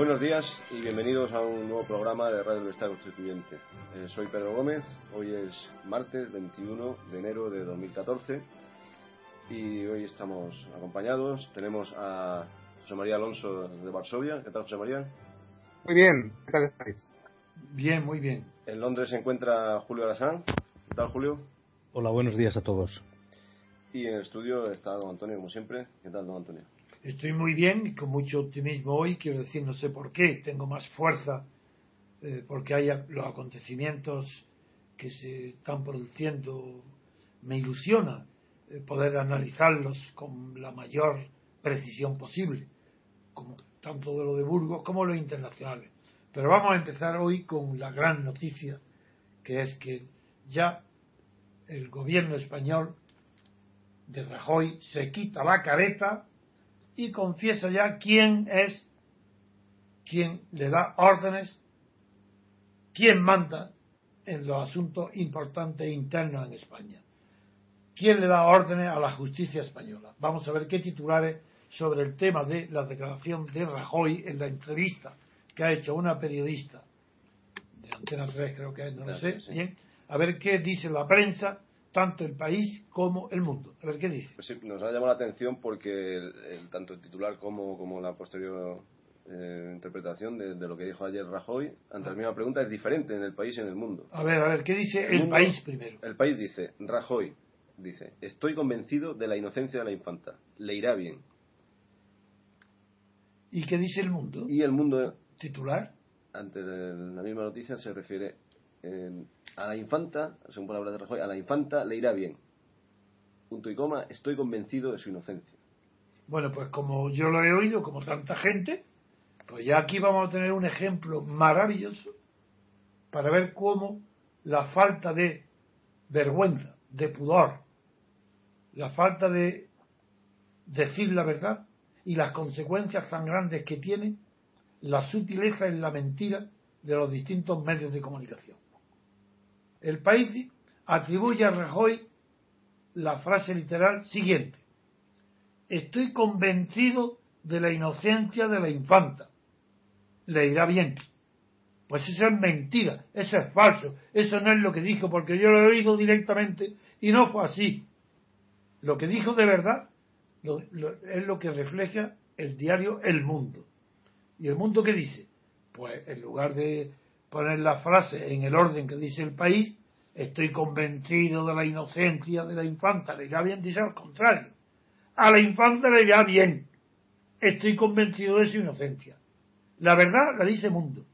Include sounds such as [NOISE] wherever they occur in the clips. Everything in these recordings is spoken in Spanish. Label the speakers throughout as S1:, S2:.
S1: Buenos días y bienvenidos a un nuevo programa de Radio del Estado Constituyente. Eh, soy Pedro Gómez, hoy es martes 21 de enero de 2014 y hoy estamos acompañados. Tenemos a José María Alonso de Varsovia. ¿Qué tal, José María?
S2: Muy bien, ¿qué tal estáis?
S3: Bien, muy bien.
S1: En Londres se encuentra Julio Arasán. ¿Qué tal, Julio?
S4: Hola, buenos días a todos.
S1: Y en el estudio está don Antonio, como siempre. ¿Qué tal, don Antonio?
S3: Estoy muy bien y con mucho optimismo hoy. Quiero decir, no sé por qué, tengo más fuerza eh, porque hay los acontecimientos que se están produciendo. Me ilusiona eh, poder analizarlos con la mayor precisión posible, como, tanto de lo de Burgos como lo internacionales. Pero vamos a empezar hoy con la gran noticia, que es que ya el gobierno español de Rajoy se quita la careta y confiesa ya quién es quien le da órdenes, quién manda en los asuntos importantes internos en España. ¿Quién le da órdenes a la justicia española? Vamos a ver qué titulares sobre el tema de la declaración de Rajoy en la entrevista que ha hecho una periodista de Antena 3, creo que es, no lo sé, bien, a ver qué dice la prensa tanto el país como el mundo. A ver qué dice.
S1: Pues sí, nos ha llamado la atención porque el, tanto el titular como, como la posterior eh, interpretación de, lo que dijo ayer Rajoy ante la ah. misma pregunta es diferente en el país y en el mundo.
S3: A ver, a ver, ¿qué dice el, país primero?
S1: El país dice, Rajoy dice, estoy convencido de la inocencia de la infanta, le irá bien.
S3: ¿Y qué dice el mundo?
S1: Y el mundo...
S3: ¿Titular?
S1: Ante la misma noticia se refiere... en a la infanta, según palabras de Rajoy, a la infanta le irá bien. Punto y coma, estoy convencido de su inocencia.
S3: Bueno, pues como yo lo he oído, como tanta gente, pues ya aquí vamos a tener un ejemplo maravilloso para ver cómo la falta de vergüenza, de pudor, la falta de decir la verdad y las consecuencias tan grandes que tiene la sutileza en la mentira de los distintos medios de comunicación. El país atribuye a Rajoy la frase literal siguiente. Estoy convencido de la inocencia de la infanta. Le irá bien. Pues eso es mentira, eso es falso, eso no es lo que dijo, porque yo lo he oído directamente y no fue así. Lo que dijo de verdad es lo que refleja el diario El Mundo. ¿Y el Mundo qué dice? Pues en lugar de poner la frase en el orden que dice el país, estoy convencido de la inocencia de la infanta, le irá bien, dice al contrario. A la infanta le irá bien, estoy convencido de su inocencia. La verdad la dice Mundo.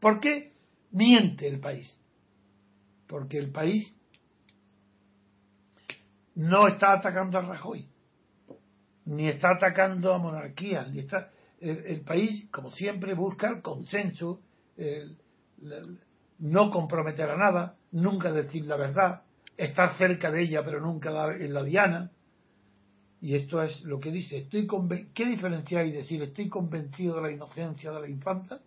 S3: ¿Por qué miente el país? Porque el país no está atacando a Rajoy, ni está atacando a monarquías, ni está el, país, como siempre, busca el consenso, el, no comprometer a nada, nunca decir la verdad, estar cerca de ella pero nunca en la diana. Y esto es lo que dice, estoy ¿qué diferencia hay decir estoy convencido de la inocencia de la infanta?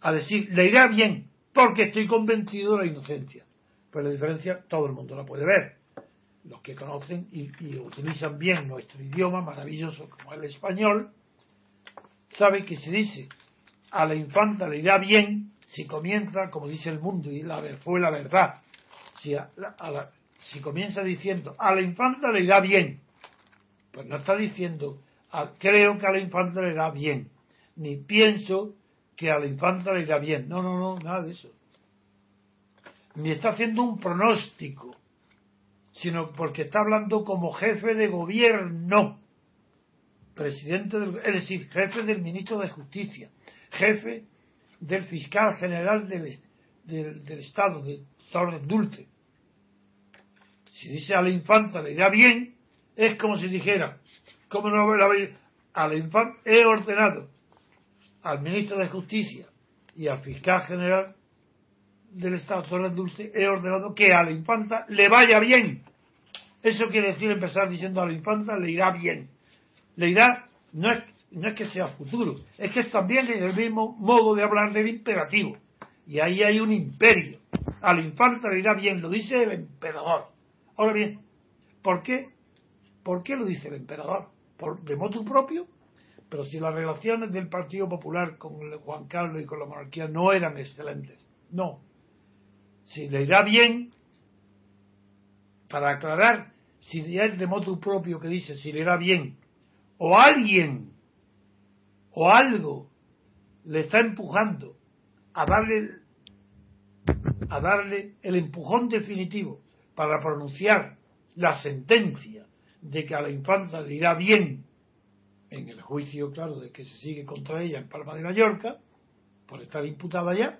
S3: A decir, le irá bien porque estoy convencido de la inocencia. Pues la diferencia todo el mundo la puede ver. Los que conocen y, y utilizan bien nuestro idioma maravilloso como el español, saben que se dice a la infanta le irá bien si comienza, como dice el mundo, y la, fue la verdad, si, comienza diciendo a la infanta le irá bien, pues no está diciendo creo que a la infanta le irá bien, ni pienso que a la infanta le irá bien. No, no, no, nada de eso. Ni está haciendo un pronóstico, sino porque está hablando como jefe de gobierno, presidente del, es decir, jefe del ministro de Justicia, jefe del fiscal general del, del, Estado, de Torres Dulce. Si dice a la infanta le irá bien, es como si dijera, como no a la infanta he ordenado al ministro de Justicia y al fiscal general del Estado Torres Dulce, he ordenado que a la infanta le vaya bien. Eso quiere decir empezar diciendo a la infanta le irá bien. Le irá, no es no es que sea futuro, es que es también el mismo modo de hablar del imperativo. Y ahí hay un imperio. Al infante le irá bien, lo dice el emperador. Ahora bien, ¿por qué? ¿Por qué lo dice el emperador? ¿Por, ¿De modo propio? pero si las relaciones del Partido Popular con Juan Carlos y con la monarquía no eran excelentes, no. Si le irá bien, para aclarar si es de modo propio que dice si le irá bien, o alguien o algo le está empujando a darle a darle el empujón definitivo para pronunciar la sentencia de que a la infanta le irá bien en el juicio, claro, de que se sigue contra ella en Palma de Mallorca, por estar imputada ya,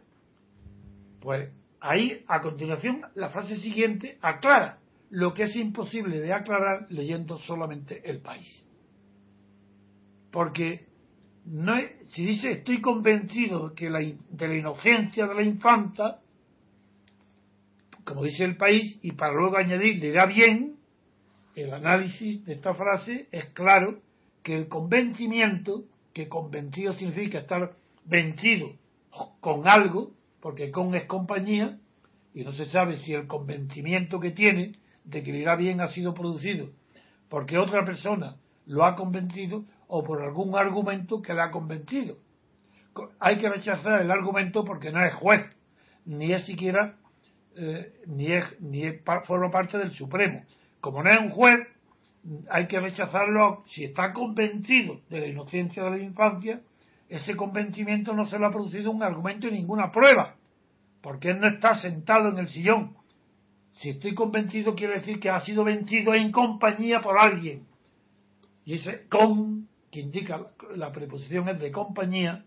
S3: pues ahí, a continuación, la frase siguiente aclara lo que es imposible de aclarar leyendo solamente el país. Porque no si dice estoy convencido que la, de la inocencia de la infanta, como dice el país, y para luego añadir le irá bien, el análisis de esta frase es claro que el convencimiento, que convencido significa estar vencido con algo, porque con es compañía, y no se sabe si el convencimiento que tiene de que le irá bien ha sido producido porque otra persona lo ha convencido o por algún argumento que le ha convencido. Hay que rechazar el argumento porque no es juez, ni es siquiera, eh, ni, es, ni forma parte del Supremo. Como no es un juez, hay que rechazarlo si está convencido de la inocencia de la infancia, ese convencimiento no se lo ha producido un argumento y ninguna prueba, porque él no está sentado en el sillón. Si estoy convencido quiere decir que ha sido vencido en compañía por alguien. Y ese con, que indica la preposición es de compañía,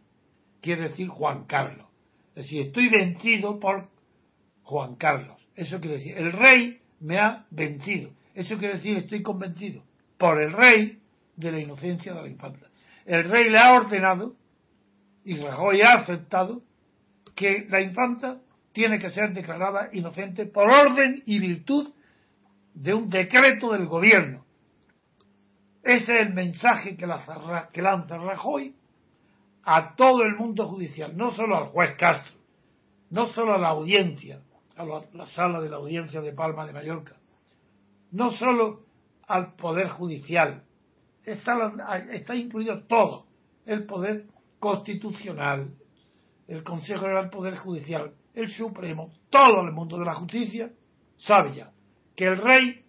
S3: quiere decir Juan Carlos. Es decir, estoy vencido por Juan Carlos. Eso quiere decir, el rey me ha vencido. Eso quiere decir, estoy convencido por el rey de la inocencia de la infanta. El rey le ha ordenado, y Rajoy ha aceptado, que la infanta tiene que ser declarada inocente por orden y virtud de un decreto del gobierno. Ese es el mensaje que, lanza Rajoy a todo el mundo judicial, no solo al juez Castro, no solo a la audiencia, a la sala de la audiencia de Palma de Mallorca, no solo al Poder Judicial, está, está incluido todo, el Poder Constitucional, el Consejo del Poder Judicial, el Supremo, todo el mundo de la justicia, sabe ya que el rey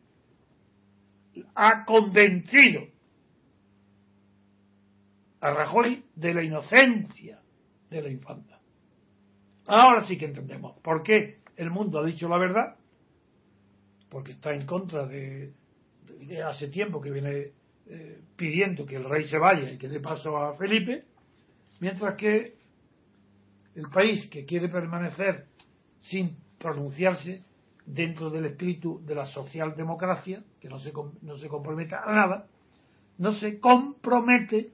S3: ha convencido a Rajoy de la inocencia de la infanta. Ahora sí que entendemos por qué el mundo ha dicho la verdad porque está en contra de, hace tiempo que viene eh, pidiendo que el rey se vaya y que dé paso a Felipe, mientras que el país que quiere permanecer sin pronunciarse dentro del espíritu de la socialdemocracia, que no se, no se compromete a nada, no se compromete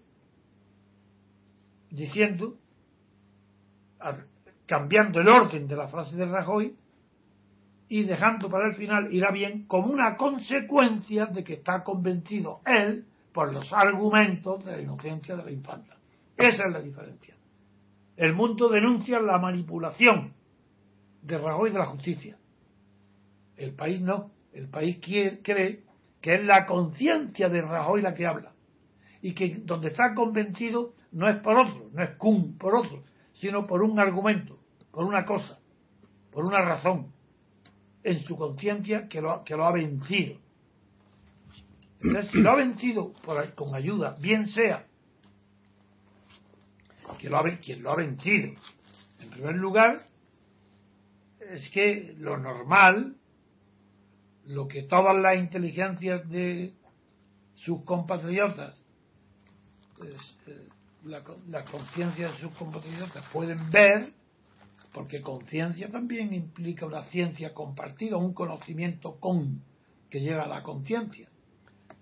S3: diciendo, cambiando el orden de la frase de Rajoy, y dejando para el final irá bien como una consecuencia de que está convencido él por los argumentos de la inocencia de la infanta. Esa es la diferencia. El mundo denuncia la manipulación de Rajoy de la justicia. El país no. El país cree que es la conciencia de Rajoy la que habla. Y que donde está convencido no es por otro, no es cum por otro, sino por un argumento, por una cosa, por una razón en su conciencia que lo, que lo ha vencido. Entonces, si lo ha vencido con ayuda, bien sea que lo ha, quien lo ha vencido, en primer lugar, es que lo normal, lo que todas las inteligencias de sus compatriotas, eh, la, la conciencia de sus compatriotas pueden ver, porque conciencia también implica una ciencia compartida, un conocimiento con que llega a la conciencia.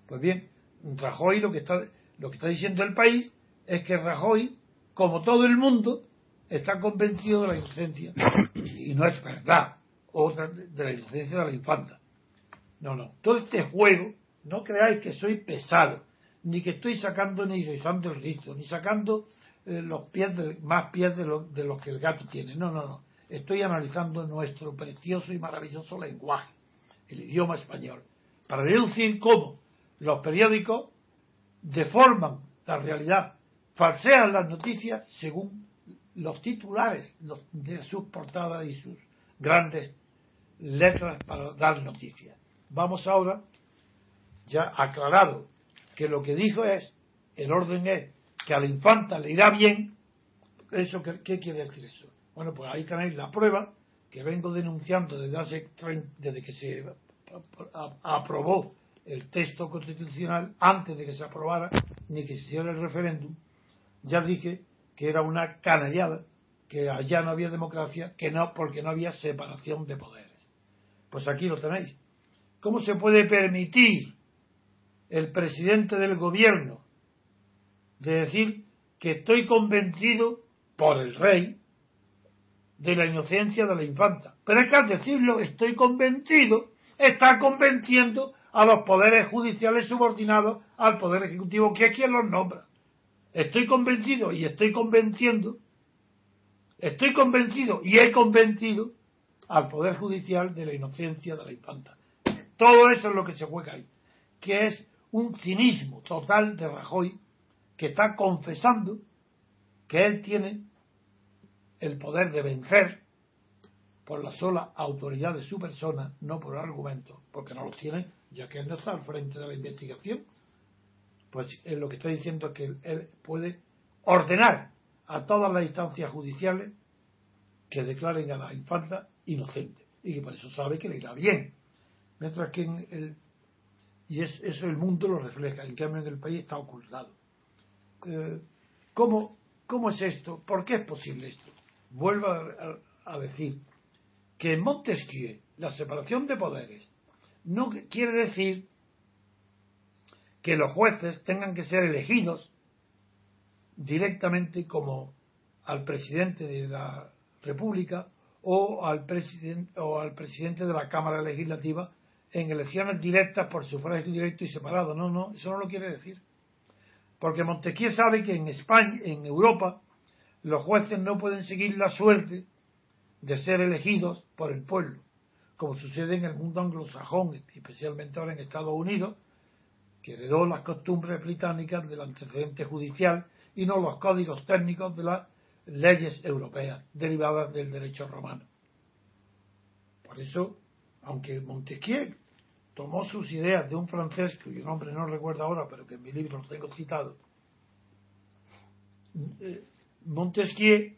S3: Pues bien, Rajoy lo que está lo que está diciendo el país es que Rajoy, como todo el mundo, está convencido de la inocencia y no es verdad otra de la inocencia de la infanta. No, no. Todo este juego, no creáis que soy pesado, ni que estoy sacando ni rizando el rizo, ni sacando eh, los pies más pies de, de los que el gato tiene. No, no, no. Estoy analizando nuestro precioso y maravilloso lenguaje, el idioma español, para deducir cómo los periódicos deforman la realidad falsean las noticias según los titulares de sus portadas y sus grandes letras para dar noticias. Vamos ahora, ya aclarado que lo que dijo es, el orden es que a la infanta le irá bien, eso ¿qué, quiere decir eso? Bueno, pues ahí tenéis la prueba que vengo denunciando desde hace desde que se aprobó el texto constitucional antes de que se aprobara ni que se hiciera el referéndum, ya dije que era una canallada, que allá no había democracia, que no, porque no había separación de poderes. Pues aquí lo tenéis. ¿Cómo se puede permitir el presidente del gobierno de decir que estoy convencido por el rey de la inocencia de la infanta? Pero es que al decirlo estoy convencido, está convenciendo a los poderes judiciales subordinados al poder ejecutivo, que es quien los nombra. Estoy convencido y estoy convenciendo, estoy convencido y he convencido al poder judicial de la inocencia de la infanta. Todo eso es lo que se juega ahí, que es un cinismo total de Rajoy que está confesando que él tiene el poder de vencer por la sola autoridad de su persona, no por argumentos, porque no los tiene, ya que él no está al frente de la investigación. Pues él lo que está diciendo es que él puede ordenar a todas las instancias judiciales que declaren a la infanta inocente y que por eso sabe que le irá bien. Mientras que en el, y es, eso el mundo lo refleja, en cambio en el país está ocultado. Eh, ¿cómo, ¿Cómo es esto? ¿Por qué es posible esto? Vuelvo a decir, que Montesquieu la separación de poderes no quiere decir que los jueces tengan que ser elegidos directamente como al presidente de la República o al, presidente, o al presidente de la Cámara Legislativa en elecciones directas por sufragio directo y separado. No, no, eso no lo quiere decir. Porque Montesquieu sabe que en España, en Europa, los jueces no pueden seguir la suerte de ser elegidos por el pueblo, como sucede en el mundo anglosajón, especialmente ahora en Estados Unidos, que heredó las costumbres británicas del antecedente judicial y no los códigos técnicos de las leyes europeas derivadas del derecho romano. Por eso, aunque Montesquieu tomó sus ideas de un francés, cuyo nombre no recuerdo ahora, pero que en mi libro lo tengo citado, eh, Montesquieu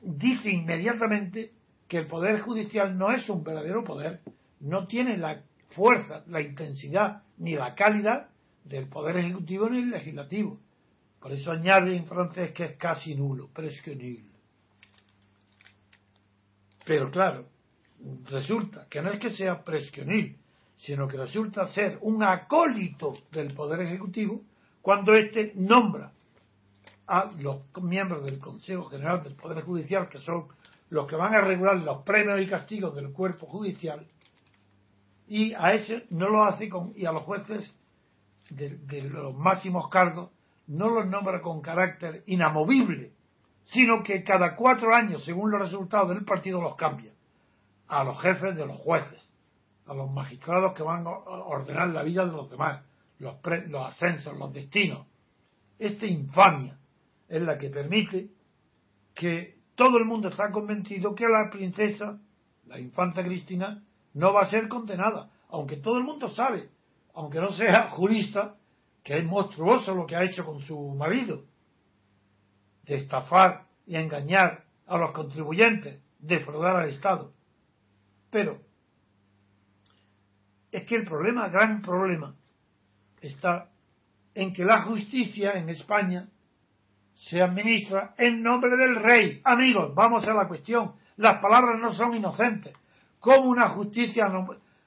S3: dice inmediatamente que el Poder Judicial no es un verdadero poder, no tiene la fuerza, la intensidad ni la calidad del Poder Ejecutivo ni el Legislativo. Por eso añade en francés que es casi nulo, presque. Pero claro, resulta que no es que sea presque sino que resulta ser un acólito del Poder Ejecutivo cuando éste nombra a los miembros del Consejo General del Poder Judicial, que son los que van a regular los premios y castigos del cuerpo judicial, y a ese no lo hace con, y a los jueces de, de los máximos cargos no los nombra con carácter inamovible, sino que cada cuatro años, según los resultados del partido, los cambia. A los jefes de los jueces, a los magistrados que van a ordenar la vida de los demás, los, ascensos, los destinos. Esta infamia es la que permite que todo el mundo está convencido que la princesa, la infanta Cristina, no va a ser condenada, aunque todo el mundo sabe, aunque no sea jurista, que es monstruoso lo que ha hecho con su marido, de estafar y engañar a los contribuyentes, defraudar al Estado. Pero es que el problema, gran problema, está en que la justicia en España se administra en nombre del rey. Amigos, vamos a la cuestión. Las palabras no son inocentes. ¿Cómo una justicia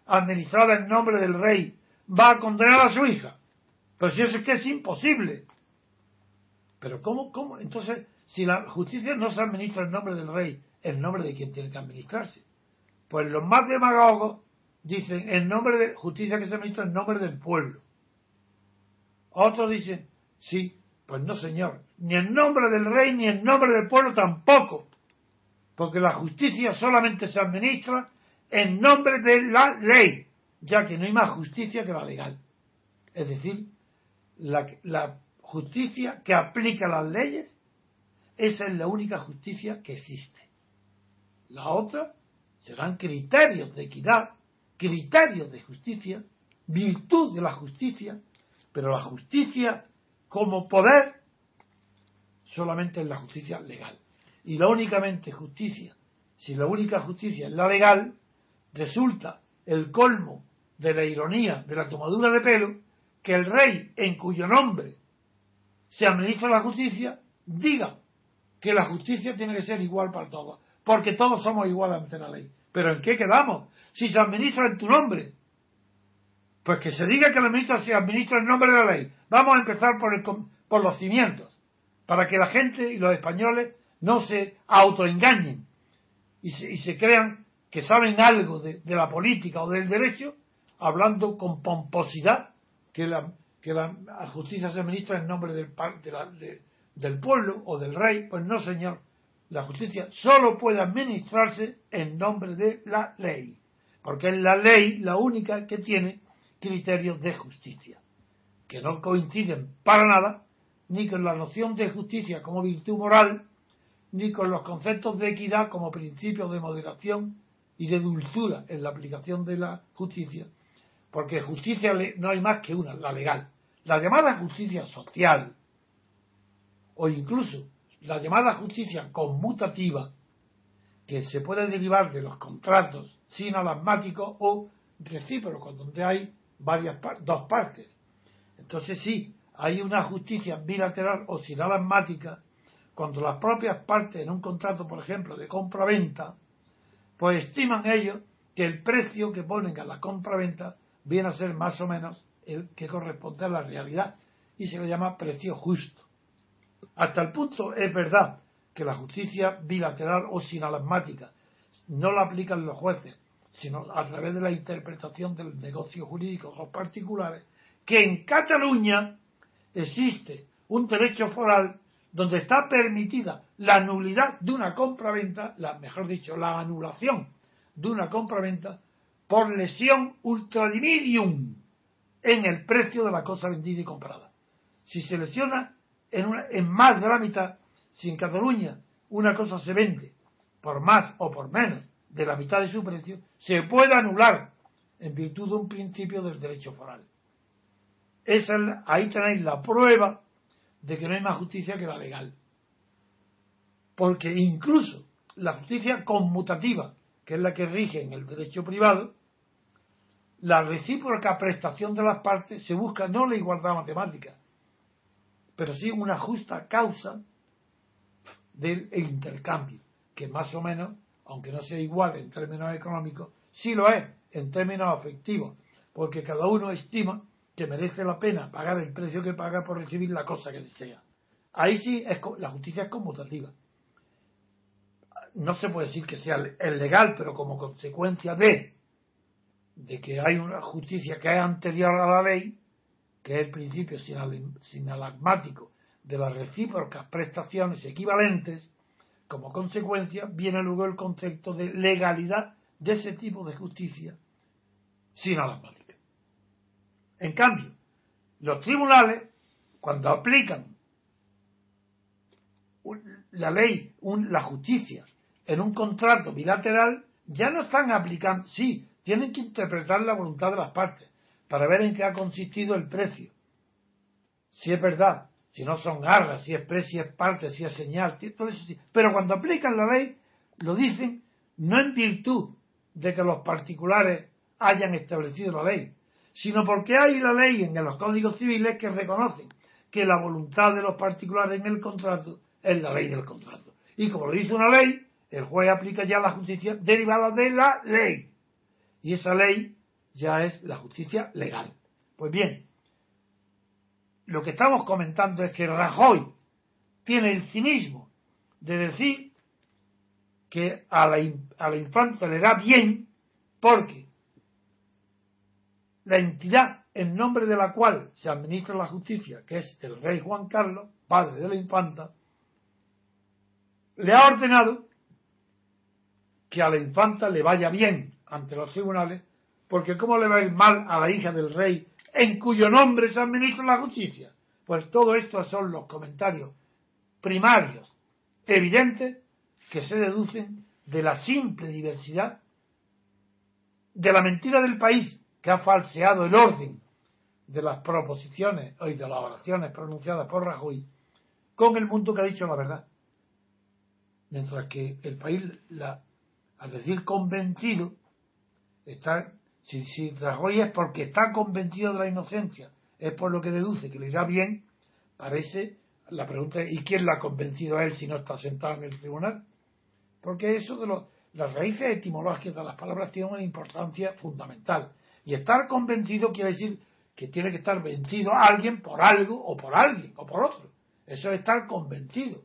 S3: administrada en nombre del rey va a condenar a su hija? Pues si eso es que es imposible. Pero ¿cómo, cómo? Entonces, si la justicia no se administra en nombre del rey, en nombre de quien tiene que administrarse. Pues los más demagogos dicen en nombre de justicia que se administra en nombre del pueblo. Otros dicen, sí, pues no, señor, ni en nombre del rey ni en nombre del pueblo tampoco, porque la justicia solamente se administra en nombre de la ley, ya que no hay más justicia que la legal. Es decir, la, la justicia que aplica las leyes, esa es la única justicia que existe. La otra serán criterios de equidad, criterios de justicia, virtud de la justicia, pero la justicia como poder solamente es la justicia legal. Y la únicamente justicia, si la única justicia es la legal, resulta el colmo de la ironía, de la tomadura de pelo, que el rey en cuyo nombre se administra la justicia, diga que la justicia tiene que ser igual para todos, porque todos somos iguales ante la ley. Pero ¿en qué quedamos? Si se administra en tu nombre, pues que se diga que la ministra se administra en nombre de la ley. Vamos a empezar por, el, por los cimientos, para que la gente y los españoles no se autoengañen y se, y se crean que saben algo de, la política o del derecho, hablando con pomposidad que la, que la justicia se administra en nombre del, de, del pueblo o del rey. Pues no, señor. La justicia solo puede administrarse en nombre de la ley, porque es la ley la única que tiene criterios de justicia, que no coinciden para nada ni con la noción de justicia como virtud moral, ni con los conceptos de equidad como principios de moderación y de dulzura en la aplicación de la justicia, porque justicia no hay más que una, la legal. La llamada justicia social, o incluso la llamada justicia conmutativa, que se puede derivar de los contratos sinalagmáticos o recíprocos, donde hay varias dos partes. Entonces sí, hay una justicia bilateral o sinalagmática cuando las propias partes en un contrato, por ejemplo, de compra-venta, pues estiman ellos que el precio que ponen a la compra-venta viene a ser más o menos el que corresponde a la realidad y se le llama precio justo. Hasta el punto es verdad que la justicia bilateral o sinalagmática no la aplican los jueces, sino a través de la interpretación del negocio jurídico de los particulares, que en Cataluña existe un derecho foral donde está permitida la nulidad de una compraventa, la, mejor dicho, la anulación de una compraventa por lesión ultradimidium en el precio de la cosa vendida y comprada. Si se lesiona en, una, en más de la mitad, si en Cataluña una cosa se vende por más o por menos de la mitad de su precio, se puede anular en virtud de un principio del derecho foral. Esa ahí tenéis la prueba de que no hay más justicia que la legal. Porque incluso la justicia conmutativa, que es la que rige en el derecho privado, la recíproca prestación de las partes se busca no la igualdad matemática, pero sí una justa causa del intercambio, que más o menos, aunque no sea igual en términos económicos, sí lo es en términos afectivos, porque cada uno estima que merece la pena pagar el precio que paga por recibir la cosa que desea. Ahí sí es, la justicia es conmutativa. No se puede decir que sea el legal, pero como consecuencia de, de que hay una justicia que es anterior a la ley, que es el principio sinalagmático de las recíprocas prestaciones equivalentes, como consecuencia viene luego el concepto de legalidad de ese tipo de justicia sinalagmática. En cambio, los tribunales, cuando aplican la ley, la justicia, en un contrato bilateral, ya no están aplicando, sí, tienen que interpretar la voluntad de las partes, para ver en qué ha consistido el precio. Si es verdad, si no son arras, si es precio, si es parte, si es señal, todo eso sí. Pero cuando aplican la ley, lo dicen no en virtud de que los particulares hayan establecido la ley, sino porque hay la ley en los códigos civiles que reconocen que la voluntad de los particulares en el contrato es la ley del contrato. Y como lo dice una ley, el juez aplica ya la justicia derivada de la ley. Y esa ley ya es la justicia legal. Pues bien, lo que estamos comentando es que Rajoy tiene el cinismo de decir que a la, a la infanta le da bien porque la entidad en nombre de la cual se administra la justicia, que es el rey Juan Carlos, padre de la infanta, le ha ordenado que a la infanta le vaya bien ante los tribunales porque ¿cómo le va a ir mal a la hija del rey en cuyo nombre se administra la justicia? Pues todo esto son los comentarios primarios, evidentes, que se deducen de la simple diversidad de la mentira del país que ha falseado el orden de las proposiciones y de las oraciones pronunciadas por Rajoy con el mundo que ha dicho la verdad. Mientras que el país, la, al decir convencido, está, si, si Rajoy es porque está convencido de la inocencia, es por lo que deduce que le irá bien, parece la pregunta ¿y quién lo ha convencido a él si no está sentado en el tribunal? Porque eso de los, las raíces etimológicas de las palabras tienen una importancia fundamental. Y estar convencido quiere decir que tiene que estar vencido a alguien por algo o por alguien o por otro. Eso es estar convencido.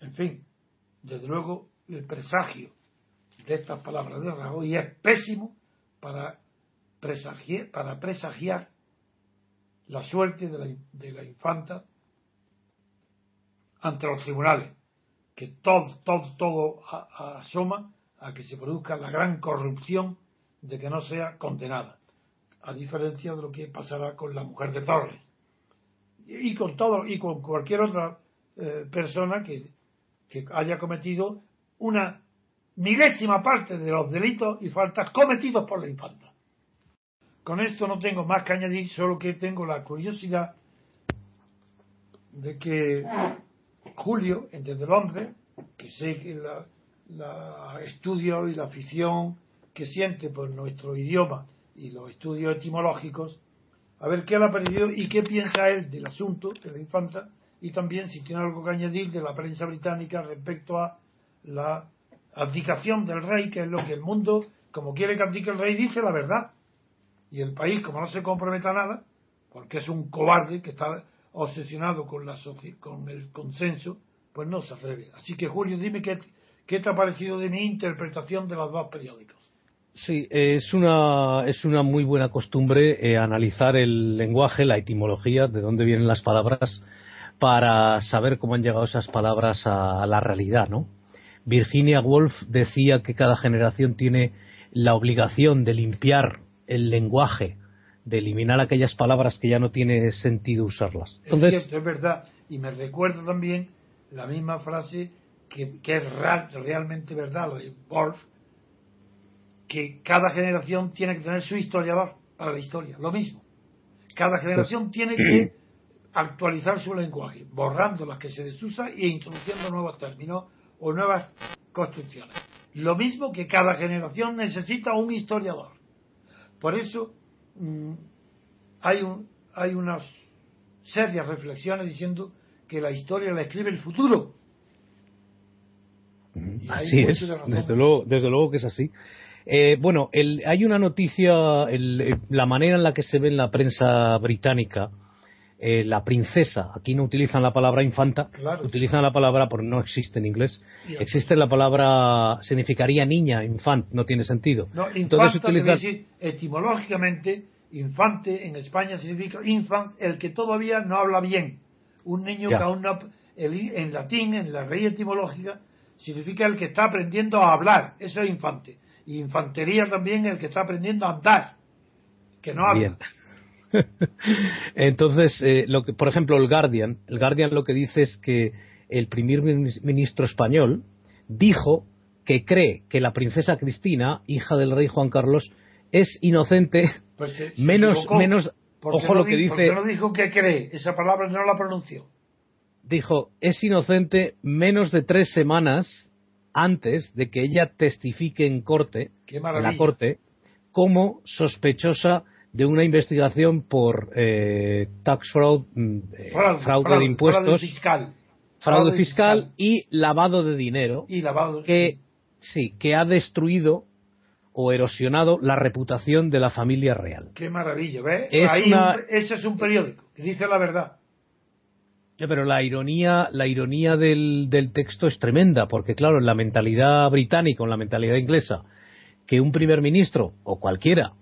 S3: En fin, desde luego el presagio de estas palabras de Rajoy es pésimo para presagiar, para presagiar la suerte de la, de la infanta ante los tribunales, que todo, todo, todo asoma a que se produzca la gran corrupción de que no sea condenada, a diferencia de lo que pasará con la mujer de Torres. Y con todo y con cualquier otra eh, persona que, que haya cometido una milésima parte de los delitos y faltas cometidos por la infanta. Con esto no tengo más que añadir, solo que tengo la curiosidad de que Julio, desde Londres, que sé que la, la estudio y la afición que siente por nuestro idioma y los estudios etimológicos, a ver qué le ha parecido y qué piensa él del asunto de la infanta y también si tiene algo que añadir de la prensa británica respecto a la abdicación del rey, que es lo que el mundo, como quiere que abdique el rey, dice la verdad. Y el país, como no se comprometa a nada, porque es un cobarde que está obsesionado con, la con el consenso, pues no se atreve. Así que, Julio, dime qué, qué te ha parecido de mi interpretación de los dos periódicos.
S4: Sí, es una, es una muy buena costumbre eh, analizar el lenguaje, la etimología, de dónde vienen las palabras, para saber cómo han llegado esas palabras a la realidad, ¿no? Virginia Woolf decía que cada generación tiene la obligación de limpiar el lenguaje, de eliminar aquellas palabras que ya no tiene sentido usarlas.
S3: Entonces, es cierto, es verdad. Y me recuerda también la misma frase que, que es realmente verdad, lo de Wolf, que cada generación tiene que tener su historiador para la historia. Lo mismo. Cada generación tiene que [CLEARS THROAT] actualizar su lenguaje, borrando las que se desusa e introduciendo nuevos términos o nuevas construcciones. Lo mismo que cada generación necesita un historiador. Por eso mm, hay, un, hay unas serias reflexiones diciendo que la historia la escribe el futuro.
S4: Así es, desde luego, desde luego que es así. Eh, bueno, hay una noticia, eh, la manera en la que se ve en la prensa británica, eh, la princesa, aquí no utilizan la palabra infanta, utilizan la palabra, porque no existe en inglés, existe la palabra, significaría niña, infant, no tiene sentido.
S3: No, Entonces decir, etimológicamente, infante en España significa infant, el que todavía no habla bien. Un niño que aún no, en latín, en la raíz etimológica, significa el que está aprendiendo a hablar, eso es infante. Y infantería también el que está aprendiendo a andar, que no habla. [LAUGHS]
S4: Entonces, eh, lo que, por ejemplo, el Guardian, el Guardian lo que dice es que el primer ministro español dijo que cree que la princesa Cristina, hija del rey Juan Carlos, es inocente, pues menos, menos, ojo lo que dice.
S3: no dijo que cree? Esa palabra no la pronunció.
S4: Dijo, es inocente menos de tres semanas antes de que ella testifique en corte, en la corte, como sospechosa de una investigación por eh, tax fraud, mm, eh, fraude, de impuestos, fraude fiscal, fraude fiscal, y lavado de dinero,
S3: y lavado,
S4: que sí, que ha destruido o erosionado la reputación de la familia real.
S3: Qué maravilla, ¿ves? ese es un periódico que dice la verdad.
S4: pero la ironía, la ironía del, del texto es tremenda, porque claro, en la mentalidad británica, en la mentalidad inglesa, que un primer ministro o cualquiera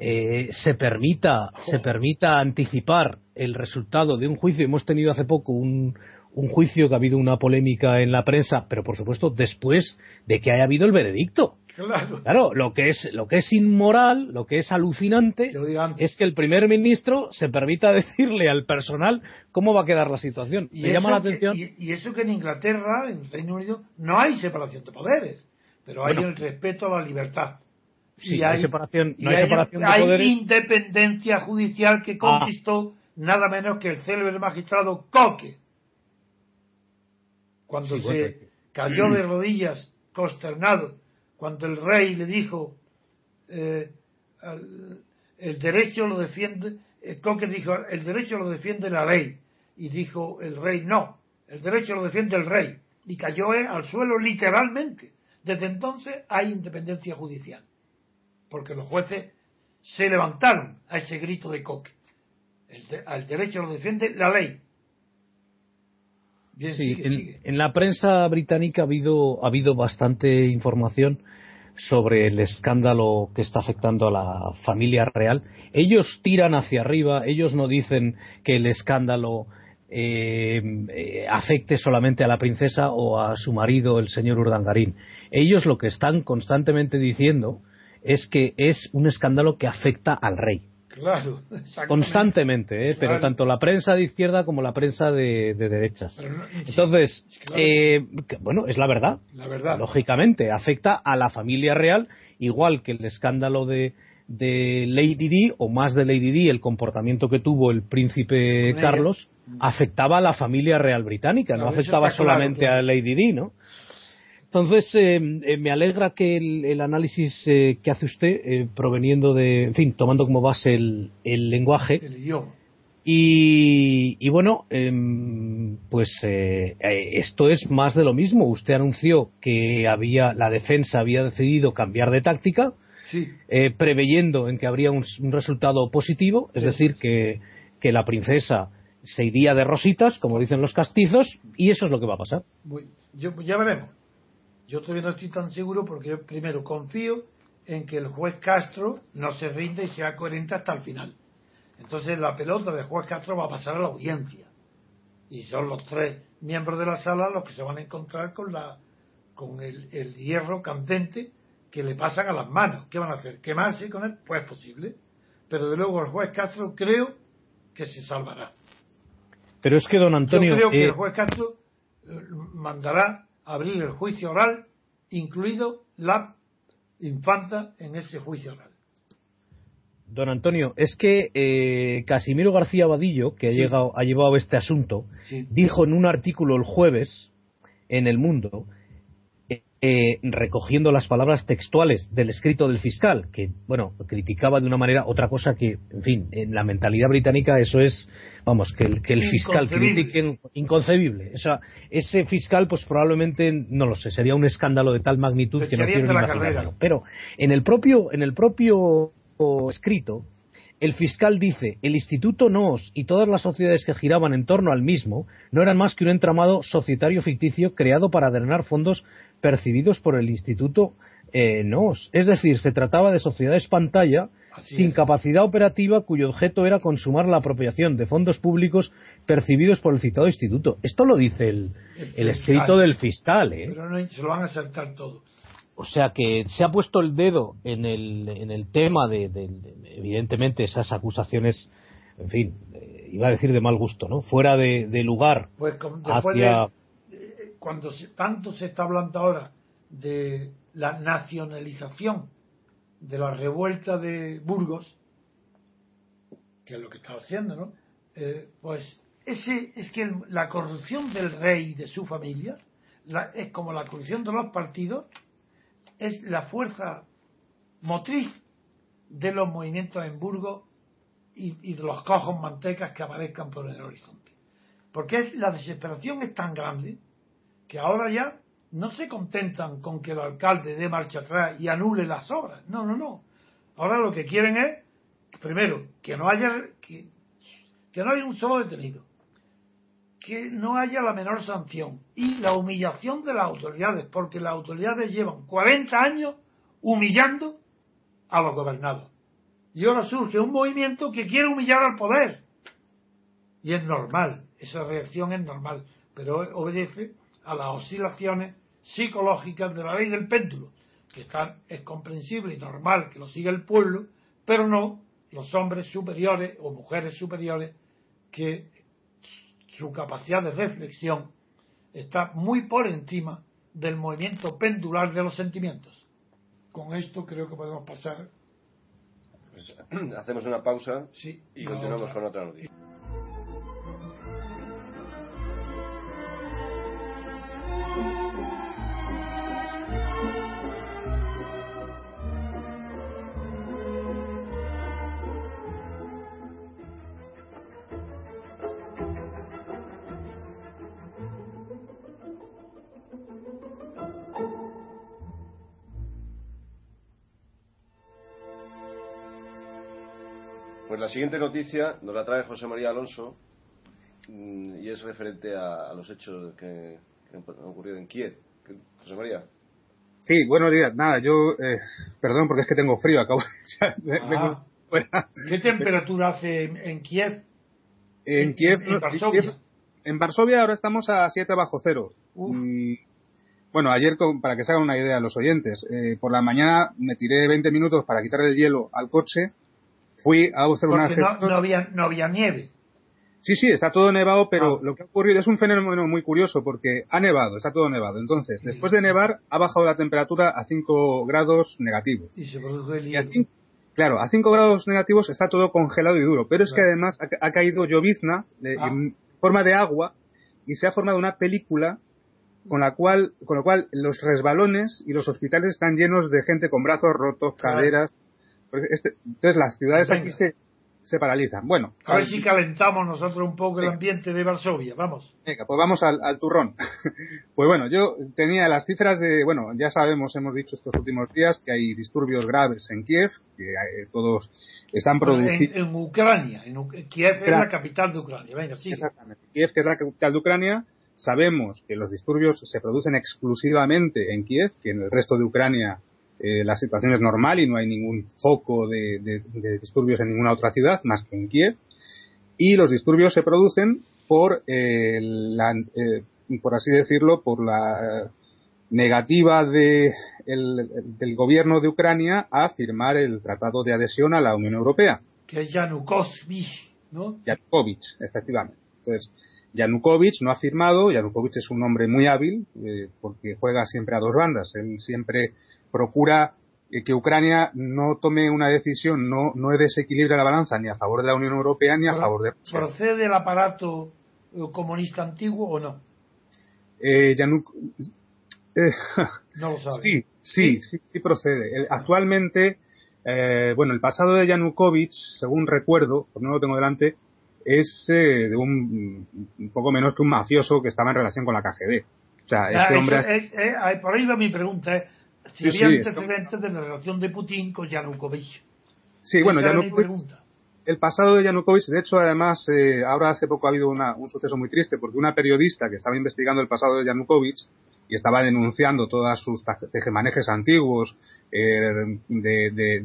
S4: eh, se permita se permita anticipar el resultado de un juicio. Hemos tenido hace poco un, un juicio que ha habido una polémica en la prensa, pero por supuesto después de que haya habido el veredicto.
S3: Claro.
S4: Claro, lo que es, lo que es inmoral, lo que es alucinante, es que el primer ministro se permita [LAUGHS] decirle al personal cómo va a quedar la situación.
S3: Y
S4: Me
S3: eso
S4: llama la
S3: que-
S4: atención.
S3: y, y eso que en Inglaterra, en Reino Unido, no hay separación de poderes, pero hay
S4: Bueno.
S3: el respeto a la libertad.
S4: Sí,
S3: y
S4: hay separación- no
S3: y
S4: hay separación de
S3: hay
S4: poderes.
S3: independencia judicial que
S4: Ah.
S3: conquistó nada menos que el célebre magistrado Coque. Cuando
S4: Sí,
S3: se
S4: bueno.
S3: cayó [CLEARS THROAT] de rodillas, consternado, cuando el rey le dijo, eh, al- el derecho lo defiende, eh, Coque dijo, el derecho lo defiende la ley. Y dijo el rey, no, el derecho lo defiende el rey. Y cayó eh, al suelo literalmente. Desde entonces hay independencia judicial. Porque los jueces se levantaron a ese grito de Coque. El, de- al derecho lo defiende la ley. Bien,
S4: Sí,
S3: sigue,
S4: en,
S3: sigue.
S4: en la prensa británica ha habido, ha habido bastante información sobre el escándalo que está afectando a la familia real. Ellos tiran hacia arriba, ellos no dicen que el escándalo eh, eh, afecte solamente a la princesa o a su marido, el señor Urdangarín. Ellos lo que están constantemente diciendo es que es un escándalo que afecta al rey.
S3: Claro. [LAUGHS]
S4: Constantemente, ¿eh? pero tanto la prensa de izquierda como la prensa de, de derechas.
S3: No-
S4: Entonces,
S3: claro.
S4: eh, bueno, es la verdad.
S3: La verdad.
S4: Lógicamente, afecta a la familia real, igual que el escándalo de, de Lady Di, o más de Lady Di, el comportamiento que tuvo el príncipe. Carlos, afectaba a la familia real británica, no afectaba solamente
S3: claro.
S4: a Lady Di, ¿no? Entonces, eh, eh, me alegra que el, el análisis eh, que hace usted, eh, proveniendo de, en fin, tomando como base el, el lenguaje,
S3: El idioma.
S4: y, y bueno, em, pues eh, eh, esto es más de lo mismo. Usted anunció que había la defensa había decidido cambiar de táctica,
S3: Sí.
S4: preveyendo en que habría un, un resultado positivo, es decir, que, que la princesa se iría de rositas, como dicen los castizos, y eso es lo que va a pasar.
S3: Muy- yo, ya veremos. Yo todavía no estoy tan seguro porque yo primero confío en que el juez Castro no se rinde y sea coherente hasta el final. Entonces la pelota del juez Castro va a pasar a la audiencia. Y son los tres miembros de la sala los que se van a encontrar con la con el, el hierro candente que le pasan a las manos. ¿Qué van a hacer? ¿Quemarse con él? Pues posible. Pero de luego el juez Castro creo que se salvará.
S4: Pero es que, don Antonio,
S3: Yo creo que
S4: eh,
S3: el juez Castro eh, mandará abrir el juicio oral, incluido la infanta en ese juicio oral.
S4: don Antonio, es que eh, Casimiro García Vadillo, que ha, llegado, ha llevado este asunto,
S3: Sí.
S4: dijo en un artículo el jueves en El Mundo, eh, recogiendo las palabras textuales del escrito del fiscal, que, bueno, criticaba de una manera otra cosa que, en fin, en la mentalidad británica eso es, vamos, que el, que el fiscal critique inconcebible. O sea, ese fiscal, pues probablemente, no lo sé, sería un escándalo de tal magnitud que no quiero ni
S3: carrera.
S4: Pero en el propio, en el propio escrito, el fiscal dice, el Instituto NOS y todas las sociedades que giraban en torno al mismo no eran más que un entramado societario ficticio creado para drenar fondos percibidos por el Instituto eh, NOS. Es decir, se trataba de sociedades pantalla
S3: Así
S4: sin
S3: es.
S4: capacidad operativa cuyo objeto era consumar la apropiación de fondos públicos percibidos por el citado instituto. Esto lo dice el,
S3: El
S4: escrito del fiscal. ¿eh?
S3: Pero no, se lo van a saltar todo.
S4: O sea que se ha puesto el dedo en el, en el tema de, de- de- evidentemente, esas acusaciones, en fin, eh, iba a decir de mal gusto, ¿no? Fuera de, de lugar
S3: Pues como después
S4: hacia.
S3: Cuando se- tanto se está hablando ahora de la nacionalización de la revuelta de Burgos, que es lo que está haciendo, ¿no? Eh, pues ese es que la corrupción del rey y de su familia la- es como la corrupción de los partidos, es la fuerza motriz de los movimientos en Burgos y, de los cojos mantecas que aparezcan por el horizonte. Porque la desesperación es tan grande que ahora ya no se contentan con que el alcalde dé marcha atrás y anule las obras. No, no, no. Ahora lo que quieren es, primero, que no haya que, que no haya un solo detenido, que no haya la menor sanción y la humillación de las autoridades, porque las autoridades llevan 40 años humillando a los gobernados. Y ahora surge un movimiento que quiere humillar al poder. Y es normal, esa reacción es normal, pero obedece a las oscilaciones psicológicas de la ley del péndulo. que está, es comprensible y normal que lo siga el pueblo, pero no los hombres superiores o mujeres superiores que su capacidad de reflexión está muy por encima del movimiento pendular de los sentimientos. Con esto creo que podemos pasar.
S1: Pues, [CLEARS THROAT] hacemos una pausa
S3: sí,
S1: y continuamos con otra noticia. Pues la siguiente noticia nos la trae José María Alonso mm, y es referente a, los hechos que, ocurrido en Kiev. José María.
S2: Sí, buenos días. Nada, yo, eh, perdón porque es que tengo frío, acabo
S3: de... [LAUGHS] Ah. ¿Qué temperatura hace en, Kiev?
S2: En, Kiev, en, Varsovia. En Varsovia ahora estamos a 7 bajo cero. Y bueno, ayer, para que se hagan una idea los oyentes, eh, por la mañana me tiré 20 minutos para quitar el hielo al coche fui a hacer una
S3: no, no, había, no había nieve.
S2: Sí, sí, está todo nevado, pero ah. lo que ha ocurrido es un fenómeno muy curioso porque ha nevado, está todo nevado. Entonces, después de nevar, ha bajado la temperatura a 5 grados negativos.
S3: Y se produjo el
S2: Claro, a 5 grados negativos está todo congelado y duro, pero es que además ha, caído llovizna ah. en forma de agua y se ha formado una película con la cual, con lo cual los resbalones y los hospitales están llenos de gente con brazos rotos, caderas, este, entonces las ciudades aquí se, se paralizan. Bueno.
S3: A ver si calentamos nosotros un poco el ambiente de Varsovia, vamos.
S2: Venga, pues vamos al, turrón. [LAUGHS] pues bueno, yo tenía las cifras de, bueno, ya sabemos, hemos dicho estos últimos días que hay disturbios graves en Kiev, que eh, todos están produciendo.
S3: En, Ucrania, en Kiev es la capital de Ucrania, venga, sí.
S2: Exactamente. Kiev, que es la capital de Ucrania, sabemos que los disturbios se producen exclusivamente en Kiev, que en el resto de Ucrania eh, la situación es normal y no hay ningún foco de, disturbios en ninguna otra ciudad más que en Kiev. Y los disturbios se producen por, eh, la, eh, por así decirlo, por la negativa de del gobierno de Ucrania a firmar el tratado de adhesión a la Unión Europea.
S3: Que es Yanukovych, ¿no?
S2: Yanukovych, efectivamente. Entonces, Yanukovych no ha firmado, Yanukovych es un hombre muy hábil porque juega siempre a dos bandas. Él siempre procura eh, que Ucrania no tome una decisión, no, no desequilibre la balanza ni a favor de la Unión Europea ni a favor de
S3: Rusia. ¿Procede el aparato eh, comunista antiguo o no?
S2: Eh,
S3: eh, [LAUGHS] no lo sabe.
S2: Sí, sí, sí, sí, procede. Actualmente, eh, bueno, el pasado de Yanukovych, según recuerdo, porque no lo tengo delante, es de un, un, poco menos que un mafioso que estaba en relación con la KGB. O sea, este hombre...
S3: por ahí va mi pregunta, si había antecedentes de la relación de Putin con Yanukovych.
S2: Sí, bueno, Yanukovych, el pasado de Yanukovych, de hecho, además, eh, ahora hace poco ha habido un suceso muy triste porque una periodista que estaba investigando el pasado de Yanukovych y estaba denunciando todas sus tejemanejes antiguos, eh, de,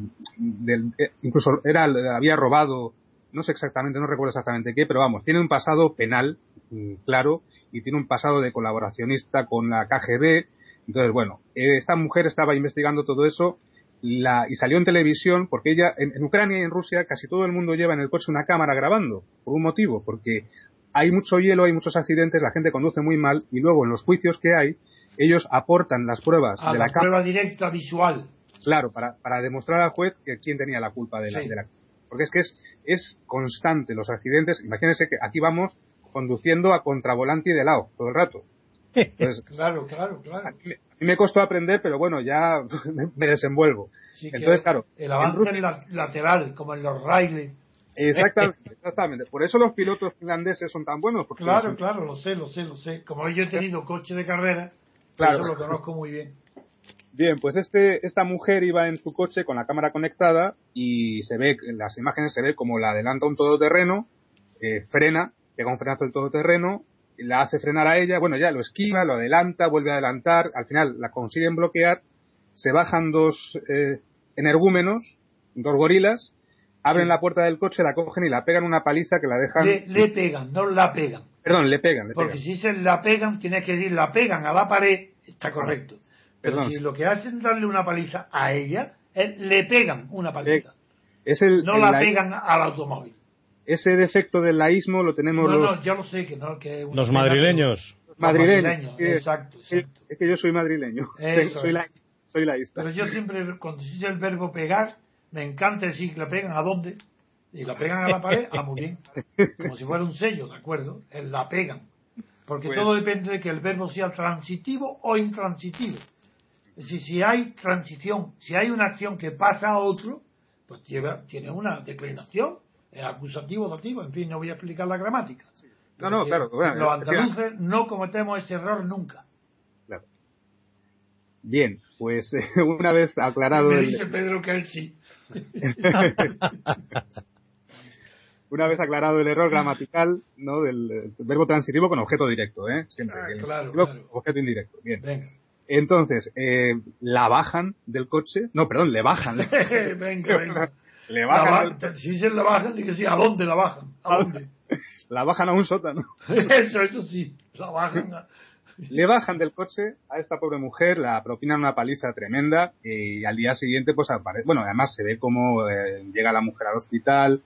S2: eh, incluso era, había robado, no sé exactamente, no recuerdo exactamente qué, pero vamos, tiene un pasado penal, mm, claro, y tiene un pasado de colaboracionista con la KGB, entonces, bueno, esta mujer estaba investigando todo eso la, y salió en televisión porque ella, en, Ucrania y en Rusia, casi todo el mundo lleva en el coche una cámara grabando, por un motivo, porque hay mucho hielo, hay muchos accidentes, la gente conduce muy mal y luego en los juicios que hay, ellos aportan las pruebas
S3: de
S2: la,
S3: la prueba directa visual.
S2: Claro, para, para demostrar al juez que quién tenía la culpa de la, de la porque es que es, es constante los accidentes. Imagínense que aquí vamos conduciendo a contravolante y de lado todo el rato. [LAUGHS]
S3: claro, claro, claro. A mí,
S2: me costó aprender, pero bueno, ya [LAUGHS] me, desenvuelvo. Entonces, claro.
S3: El avance lateral, como en los raíles.
S2: Exactamente, [LAUGHS] exactamente. Por eso los pilotos finlandeses son tan buenos.
S3: claro, claro, lo sé, lo sé, lo sé. Como yo he tenido coche de carrera, claro. lo conozco muy bien.
S2: Bien, pues este, esta mujer iba en su coche con la cámara conectada y se ve, en las imágenes se ve como la adelanta un todoterreno, eh, frena, pega un frenazo el todoterreno, la hace frenar a ella, bueno, ya lo esquiva, lo adelanta, vuelve a adelantar, al final la consiguen bloquear, se bajan dos eh, energúmenos, dos gorilas, abren la puerta del coche, la cogen y la pegan una paliza que la dejan...
S3: Le, pegan, no la pegan.
S2: Perdón, le pegan. Le
S3: Porque si se la pegan, tiene que decir la pegan a la pared, está correcto. Pero si lo que hacen es darle una paliza a ella, le pegan una paliza.
S2: Es el,
S3: no la pegan al automóvil.
S2: Ese defecto del laísmo lo tenemos
S3: no,
S2: los...
S3: No, yo lo sé que no. Que
S4: los madrileños.
S2: madrileños.
S3: exacto,
S2: Es que yo soy madrileño. [LAUGHS] soy, la, soy laísta.
S3: Pero yo siempre, cuando se el verbo pegar, me encanta decir que la pegan a dónde. Y la pegan a la pared, ah, muy bien. Como si fuera un sello, ¿de acuerdo? La pegan. Porque pues todo depende de que el verbo sea transitivo o intransitivo. Es decir, si hay transición, si hay una acción que pasa a otro, pues lleva, tiene una declinación, es acusativo, dativo, en fin, no voy a explicar la gramática.
S2: No, no, claro.
S3: los andaluces no cometemos ese error nunca.
S2: Claro. Bien, pues [LAUGHS] una vez aclarado.
S3: Me dice Pedro que él sí. [LAUGHS]
S2: una vez aclarado el error gramatical ¿no? del, verbo transitivo con objeto directo, ¿eh? Siempre.
S3: Ah, claro,
S2: Objeto indirecto. Bien. Entonces, eh, la bajan del coche. No, perdón, le bajan. [LAUGHS]
S3: venga, venga. Le bajan. Si se la bajan, sí, ¿a dónde la bajan? ¿A dónde? [LAUGHS]
S2: La bajan a un sótano. [LAUGHS]
S3: eso, eso sí. La bajan a...
S2: Le bajan del coche a esta pobre mujer, la propinan una paliza tremenda y al día siguiente pues aparece, bueno, además se ve cómo eh, llega la mujer al hospital,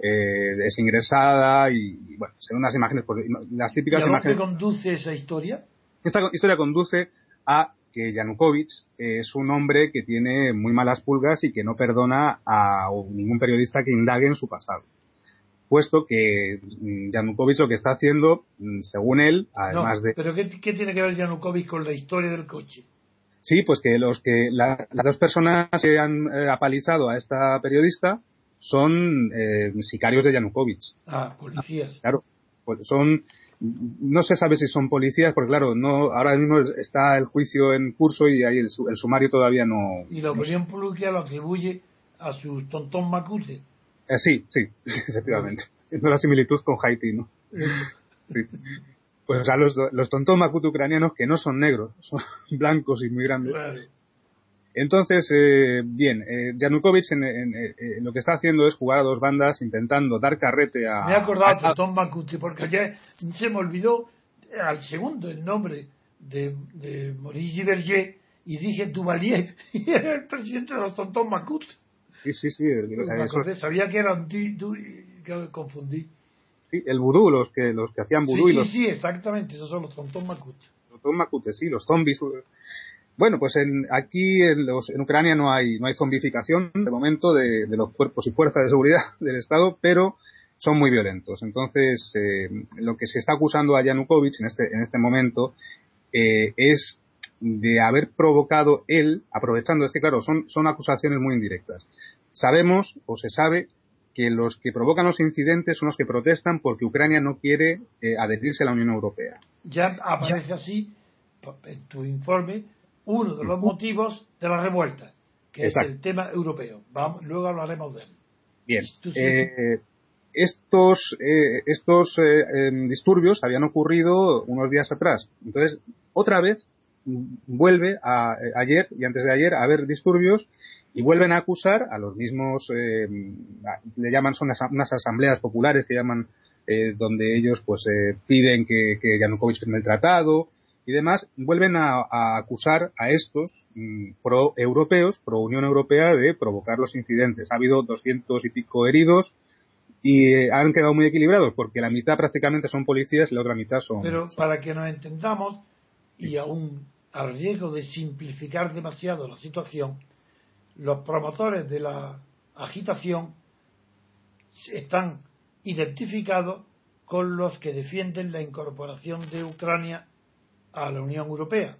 S2: eh, es ingresada y, bueno, ven unas imágenes, pues, las típicas
S3: ¿Y a
S2: imágenes.
S3: conduce esa historia?
S2: Esta historia conduce a que Yanukovych es un hombre que tiene muy malas pulgas y que no perdona a ningún periodista que indague en su pasado puesto que mm, Yanukovych lo que está haciendo, mm, según él, además de...
S3: ¿Pero qué, tiene que ver Yanukovych con la historia del coche?
S2: Sí, pues que los que las dos personas que han eh, apalizado a esta periodista son eh, sicarios de Yanukovych.
S3: Ah, policías.
S2: Claro, pues son no se sabe si son policías, porque claro, no ahora mismo está el juicio en curso y ahí el, sumario todavía no.
S3: Y la opinión pública lo atribuye a su tontón Macute.
S2: Eh, sí, sí, [LAUGHS] efectivamente. No la similitud con Haití, ¿no? Pues o sea, los, los tontos makut ucranianos que no son negros, son [LAUGHS] blancos y muy grandes. Entonces, eh, bien, eh, Yanukovych en, eh, lo que está haciendo es jugar a dos bandas intentando dar carrete a...
S3: Me he acordado de Tom Makuti porque ayer se me olvidó al segundo el nombre de, de Maurice Berger y dije Duvalier [LAUGHS] y era el presidente de los Tonton Makut.
S2: Sí, sí, sí.
S3: sabía que era un que confundí.
S2: Sí, el vudú, los que, los que hacían vudú.
S3: Sí,
S2: y los...
S3: sí, exactamente, esos son los tontos Makut.
S2: Los tontos Makut, sí, los zombies. Bueno, pues en, aquí en, los, en, Ucrania no hay, no hay zombificación de momento de, de, los cuerpos y fuerzas de seguridad [LAUGHS] del Estado, pero son muy violentos. Entonces, eh, lo que se está acusando a Yanukovych en este, en este momento eh, es de haber provocado él, aprovechando, es que claro, son, son acusaciones muy indirectas. Sabemos, o se sabe, que los que provocan los incidentes son los que protestan porque Ucrania no quiere eh, adherirse a la Unión Europea.
S3: Ya aparece así, en tu informe, uno de los motivos de la revuelta, que es el tema europeo. Vamos, luego hablaremos de él.
S2: Bien. Eh, estos eh, estos em, disturbios habían ocurrido unos días atrás. Entonces, otra vez vuelve a, eh, ayer y antes de ayer a haber disturbios y vuelven a acusar a los mismos, eh, le llaman, son unas asambleas populares que llaman, eh, donde ellos pues piden que, que Yanukovych firme el tratado y demás, vuelven a, acusar a estos mm, pro-europeos, pro-Unión Europea, de provocar los incidentes. Ha habido doscientos y pico heridos y han quedado muy equilibrados porque la mitad prácticamente son policías y la otra mitad son...
S3: Pero para que nos entendamos, y aún al riesgo de simplificar demasiado la situación, los promotores de la agitación están identificados con los que defienden la incorporación de Ucrania a la Unión Europea.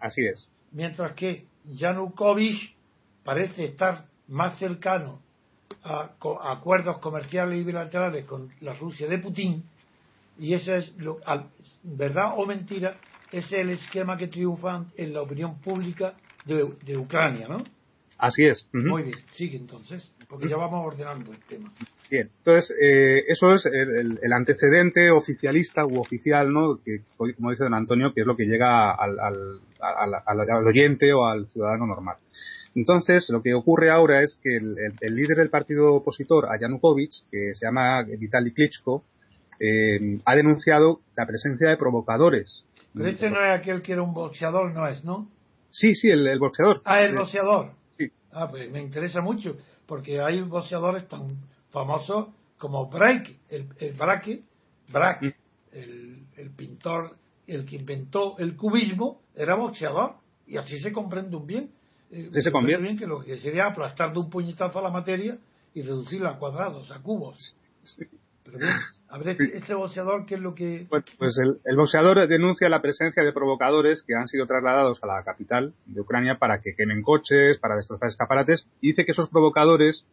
S2: Así es.
S3: Mientras que Yanukovych parece estar más cercano a, acuerdos comerciales y bilaterales con la Rusia de Putin, y esa es, lo, verdad o mentira, es el esquema que triunfa en la opinión pública de, Ucrania, ¿no?
S2: Así es.
S3: Muy bien, sigue entonces, porque ya vamos ordenando el tema.
S2: Bien, entonces eh, eso es el, antecedente oficialista u oficial, ¿no? Que, como dice don Antonio, que es lo que llega al, al, oyente o al ciudadano normal. Entonces, lo que ocurre ahora es que el, líder del partido opositor a Yanukovych, que se llama Vitaly Klitschko, eh, ha denunciado la presencia de provocadores
S3: pero este no es aquel que era un boxeador, no es, ¿no?
S2: Sí, sí, el, boxeador.
S3: Ah, el boxeador. Sí. Ah, pues me interesa mucho, porque hay boxeadores tan famosos como Break, el, el Braque, Braque, el, el pintor, el que inventó el cubismo, era boxeador, y así se comprende un bien.
S2: Eh, sí, se comprende bien
S3: que lo que sería aplastar de un puñetazo a la materia y reducirla a cuadrados, a cubos. Pero bien, a ver, este, este, boxeador, ¿qué es lo que...?
S2: Pues, pues el, boxeador denuncia la presencia de provocadores que han sido trasladados a la capital de Ucrania para que quemen coches, para destrozar escaparates, y dice que esos provocadores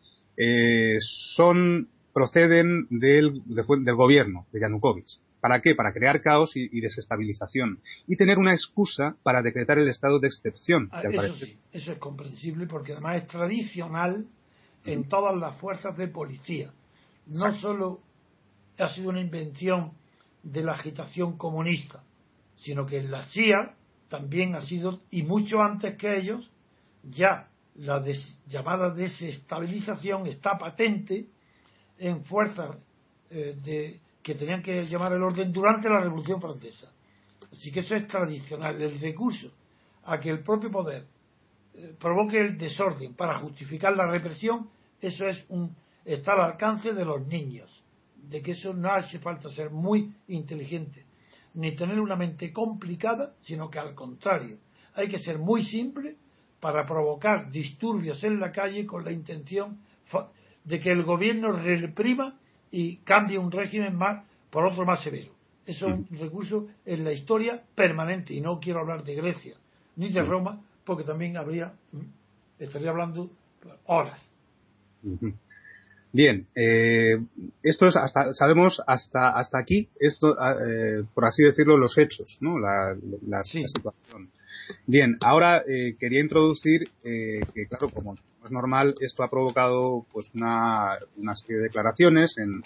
S2: eh, son proceden del, del gobierno de Yanukovych. ¿Para qué? Para crear caos y, desestabilización. Y tener una excusa para decretar el estado de excepción.
S3: Ah, eso sí, eso es comprensible porque además es tradicional en todas las fuerzas de policía. No solo ha sido una invención de la agitación comunista, sino que en la CIA también ha sido, y mucho antes que ellos, ya la llamada desestabilización está patente en fuerzas eh, de, que tenían que llamar el orden durante la Revolución Francesa. Así que eso es tradicional. El recurso a que el propio poder eh, provoque el desorden para justificar la represión, eso es un, está al alcance de los niños. De que eso no hace falta ser muy inteligente, ni tener una mente complicada, sino que al contrario, hay que ser muy simple para provocar disturbios en la calle con la intención de que el gobierno reprima y cambie un régimen más por otro más severo. Eso es un recurso en la historia permanente y no quiero hablar de Grecia ni de Roma porque también habría estaría hablando horas.
S2: Bien, eh, esto es hasta sabemos hasta hasta aquí esto eh, por así decirlo los hechos, ¿no? La, la, situación. Bien, ahora eh, quería introducir eh, que claro como es normal esto ha provocado pues una, una serie de declaraciones en,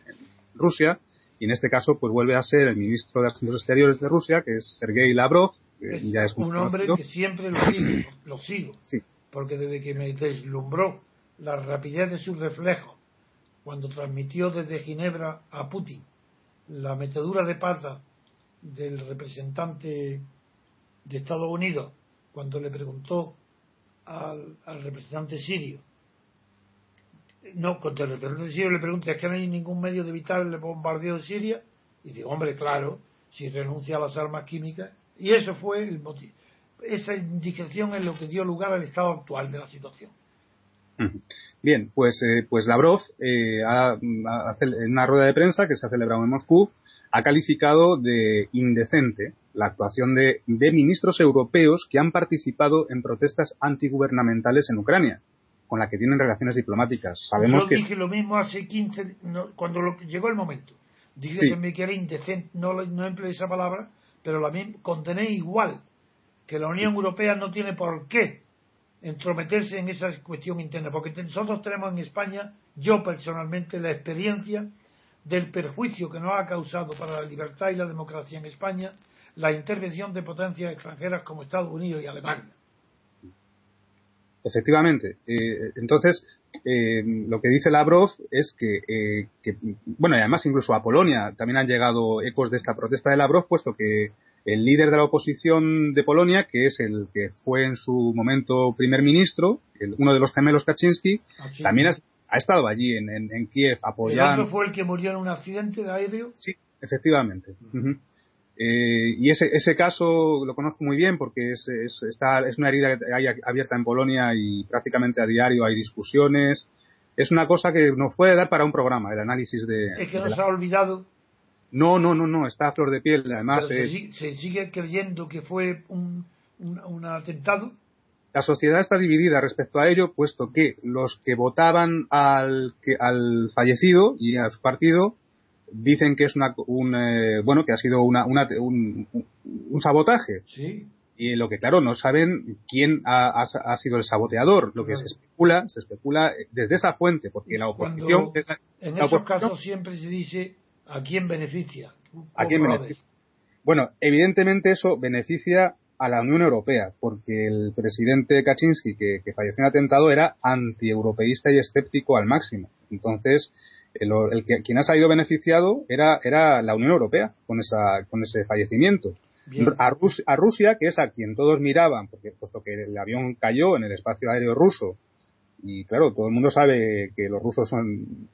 S2: Rusia y en este caso pues vuelve a ser el ministro de Asuntos Exteriores de Rusia que es Sergei Lavrov que ya es
S3: un hombre que siempre lo sigo, lo sigo sí. porque desde que me deslumbró la rapidez de su reflejo cuando transmitió desde Ginebra a Putin la metedura de pata del representante de Estados Unidos cuando le preguntó al, representante sirio. No, cuando el representante sirio le pregunta es que no hay ningún medio de evitar el bombardeo de Siria y digo, hombre, claro si renuncia a las armas químicas y eso fue el motivo esa indicación es lo que dio lugar al estado actual de la situación
S2: Bien, pues, eh, pues Lavrov, eh, en una rueda de prensa que se ha celebrado en Moscú, ha calificado de indecente la actuación de, ministros europeos que han participado en protestas antigubernamentales en Ucrania, con la que tienen relaciones diplomáticas. Sabemos
S3: Yo dije lo mismo hace 15, cuando llegó el momento. Dije también que era indecente, no, no empleé esa palabra, pero la condené igual, que la Unión Europea no tiene por qué entrometerse en esa cuestión interna, porque nosotros tenemos en España, yo personalmente, la experiencia del perjuicio que nos ha causado para la libertad y la democracia en España la intervención de potencias extranjeras como Estados Unidos y Alemania.
S2: Efectivamente. Eh, entonces, eh, lo que dice Lavrov es que, eh, que, bueno, y además incluso a Polonia también han llegado ecos de esta protesta de Lavrov, puesto que el líder de la oposición de Polonia, que es el que fue en su momento primer ministro, uno de los gemelos Kaczynski, ah, también ha, estado allí en, en, Kiev apoyando.
S3: ¿El fue el que murió en un accidente de aéreo?
S2: Sí, efectivamente. Eh, y ese, ese caso lo conozco muy bien porque es, es, está, es una herida que hay abierta en Polonia y prácticamente a diario hay discusiones. Es una cosa que nos puede dar para un programa, el análisis de.
S3: Es que nos ha olvidado
S2: no, no, no, no, está a flor de piel. Además,
S3: se, sigue creyendo que fue un, un, atentado.
S2: La sociedad está dividida respecto a ello, puesto que los que votaban al, que, al fallecido y a su partido dicen que es una, un, eh, bueno, que ha sido una, una, un, un, sabotaje.
S3: Sí.
S2: Y lo que, claro, no saben quién ha, ha, sido el saboteador. Lo que se especula, se especula desde esa fuente, porque la oposición.
S3: en esos casos siempre se dice ¿A quién beneficia?
S2: ¿A quién beneficia? Bueno, evidentemente eso beneficia a la Unión Europea, porque el presidente Kaczynski, que, falleció en atentado, era antieuropeísta y escéptico al máximo. Entonces, el, que, quien ha salido beneficiado era, era la Unión Europea con, esa, con ese fallecimiento. a, Rusia, que es a quien todos miraban, porque puesto que el avión cayó en el espacio aéreo ruso, y claro, todo el mundo sabe que los rusos son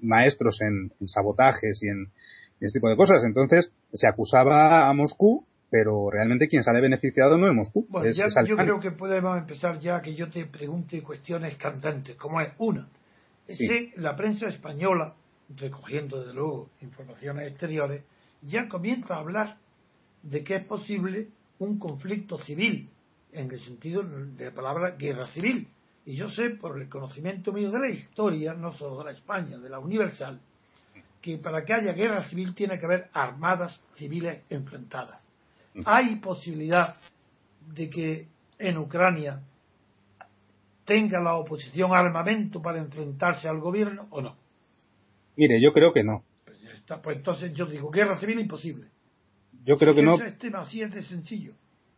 S2: maestros en, sabotajes y en, este tipo de cosas. Entonces, se acusaba a Moscú, pero realmente quien sale beneficiado no es Moscú.
S3: Bueno, yo creo que podemos empezar ya que yo te pregunte cuestiones cantantes, como es una. Sí. la prensa española, recogiendo de luego informaciones exteriores, ya comienza a hablar de que es posible un conflicto civil, en el sentido de la palabra guerra civil. Y yo sé, por el conocimiento mío de la historia, no solo de la España, de la universal, que para que haya guerra civil tiene que haber armadas civiles enfrentadas. ¿Hay posibilidad de que en Ucrania tenga la oposición armamento para enfrentarse al gobierno o no?
S2: Mire, yo creo que no.
S3: Pues, pues entonces yo digo, guerra civil imposible.
S2: Yo creo que no.
S3: Este así es de sencillo.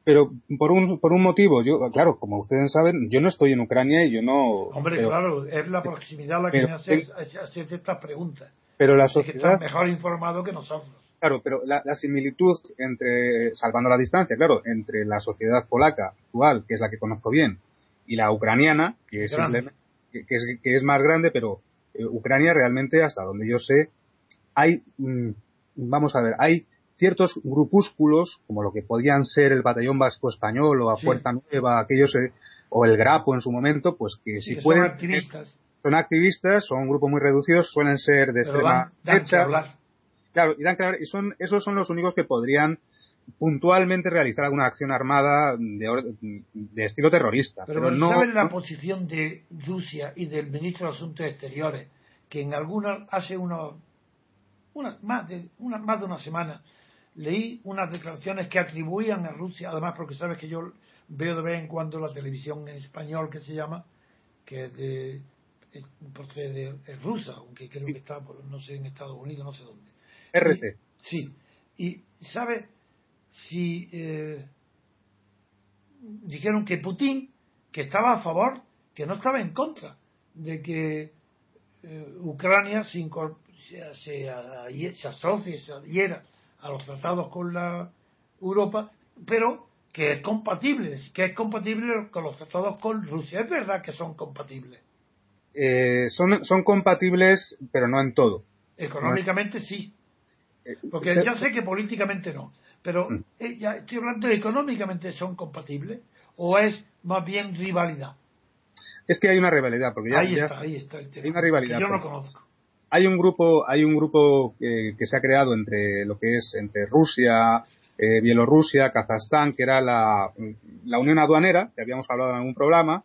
S2: Pero por un, por un motivo, yo, claro, como ustedes saben, yo no estoy en Ucrania y yo no.
S3: Hombre, claro, es la proximidad la que me hace, hace estas preguntas.
S2: Pero la sociedad.
S3: Es que mejor informado que nosotros.
S2: Claro, pero la, similitud entre, salvando la distancia, claro, entre la sociedad polaca actual, que es la que conozco bien, y la ucraniana, que es, que, es, que es más grande, pero eh, Ucrania realmente, hasta donde yo sé, hay, mm, vamos a ver, hay ciertos grupúsculos, como lo que podían ser el Batallón Vasco Español o a Puerta Nueva, aquellos, eh, o el Grapo en su momento, pues que si pueden.
S3: Son activistas.
S2: Son activistas, son un grupo muy reducido, suelen ser de extrema derecha. Claro, y, dan y son, esos son los únicos que podrían puntualmente realizar alguna acción armada de, de estilo terrorista.
S3: Pero, no ¿saben la posición de Rusia y del ministro de Asuntos Exteriores, que en alguna, hace unos, una, más, de, una, más de una semana, leí unas declaraciones que atribuían a Rusia, además porque sabes que yo veo de vez en cuando la televisión en español que se llama, que es de, es rusa, aunque creo que está, no sé, en Estados Unidos, no sé dónde.
S2: RT.
S3: sí. Y, ¿sabe? Si eh, dijeron que Putin, que estaba a favor, que no estaba en contra de que eh, Ucrania se, se, asocie, se adhiera a los tratados con la Europa, pero que es compatible, que es compatible con los tratados con Rusia. Es verdad que son compatibles.
S2: Eh, son, son compatibles, pero no en todo.
S3: Económicamente sí. Eh, Porque ya sé que políticamente no, pero mm. eh, ya estoy hablando de económicamente son compatibles o es más bien rivalidad.
S2: Es que hay una rivalidad, porque ya,
S3: ahí está, ahí está el tema,
S2: hay una rivalidad.
S3: yo no conozco.
S2: Hay un grupo, hay un grupo que, se ha creado entre lo que es entre Rusia, eh, Bielorrusia, Kazajstán, que era la, la Unión Aduanera, que habíamos hablado en algún programa,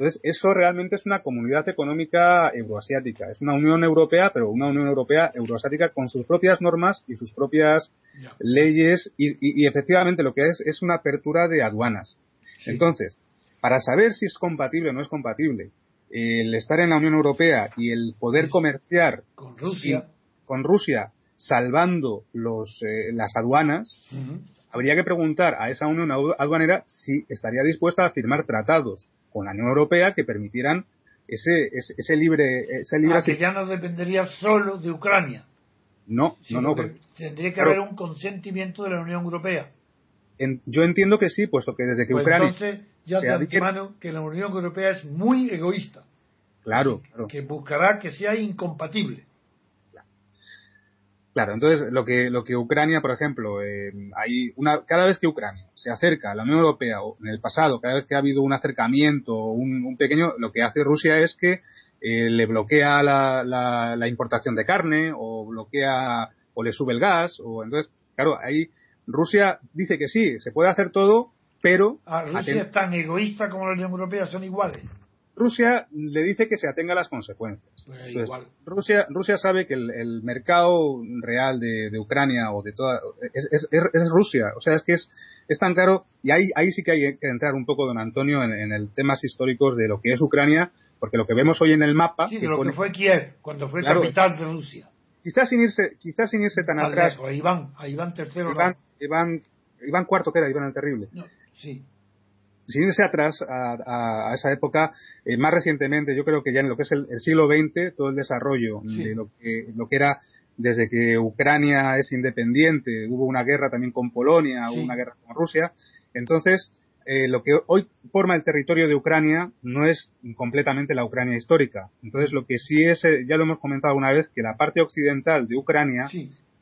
S2: entonces, eso realmente es una comunidad económica euroasiática. Es una Unión Europea, pero una Unión Europea euroasiática con sus propias normas y sus propias leyes y, efectivamente lo que es es una apertura de aduanas. Entonces, para saber si es compatible o no es compatible el estar en la Unión Europea y el poder comerciar
S3: con Rusia,
S2: con Rusia salvando los, eh, las aduanas, habría que preguntar a esa Unión Aduanera si estaría dispuesta a firmar tratados con la Unión Europea que permitieran ese, ese, libre... Ese libre
S3: ah, que ya no dependería solo de Ucrania.
S2: No, no, no.
S3: tendría que haber un consentimiento de la Unión Europea.
S2: yo entiendo que sí, puesto que desde que
S3: pues
S2: Ucrania...
S3: Entonces, ya de antemano que la Unión Europea es muy egoísta.
S2: Claro,
S3: claro. Que buscará que sea incompatible.
S2: Claro, entonces lo que lo que Ucrania, por ejemplo, eh, hay una cada vez que Ucrania se acerca a la Unión Europea o en el pasado, cada vez que ha habido un acercamiento, un, un pequeño, lo que hace Rusia es que eh, le bloquea la, la, importación de carne o bloquea o le sube el gas o entonces, claro, ahí Rusia dice que sí, se puede hacer todo, pero
S3: ¿A Rusia es tan egoísta como la Unión Europea, son iguales.
S2: Rusia le dice que se atenga a las consecuencias.
S3: Pues
S2: Rusia, Rusia sabe que el, mercado real de, Ucrania o de toda es, Rusia, o sea es que es, es tan caro y ahí, ahí sí que hay que entrar un poco don Antonio en, el temas históricos de lo que es Ucrania, porque lo que vemos hoy en el mapa
S3: sí, de lo que fue Kiev cuando fue capital de Rusia.
S2: Quizás sin irse, quizás sin irse tan atrás.
S3: a Iván, a Iván III.
S2: Iván, Iván, Iván IV que era Iván el Terrible.
S3: Sí
S2: sin irse atrás a, esa época, eh, más recientemente, yo creo que ya en lo que es el, siglo XX, todo el desarrollo de lo que, lo que era desde que Ucrania es independiente, hubo una guerra también con Polonia, hubo una guerra con Rusia. Entonces, eh, lo que hoy forma el territorio de Ucrania no es completamente la Ucrania histórica. Entonces, lo que sí es, eh, ya lo hemos comentado una vez, que la parte occidental de Ucrania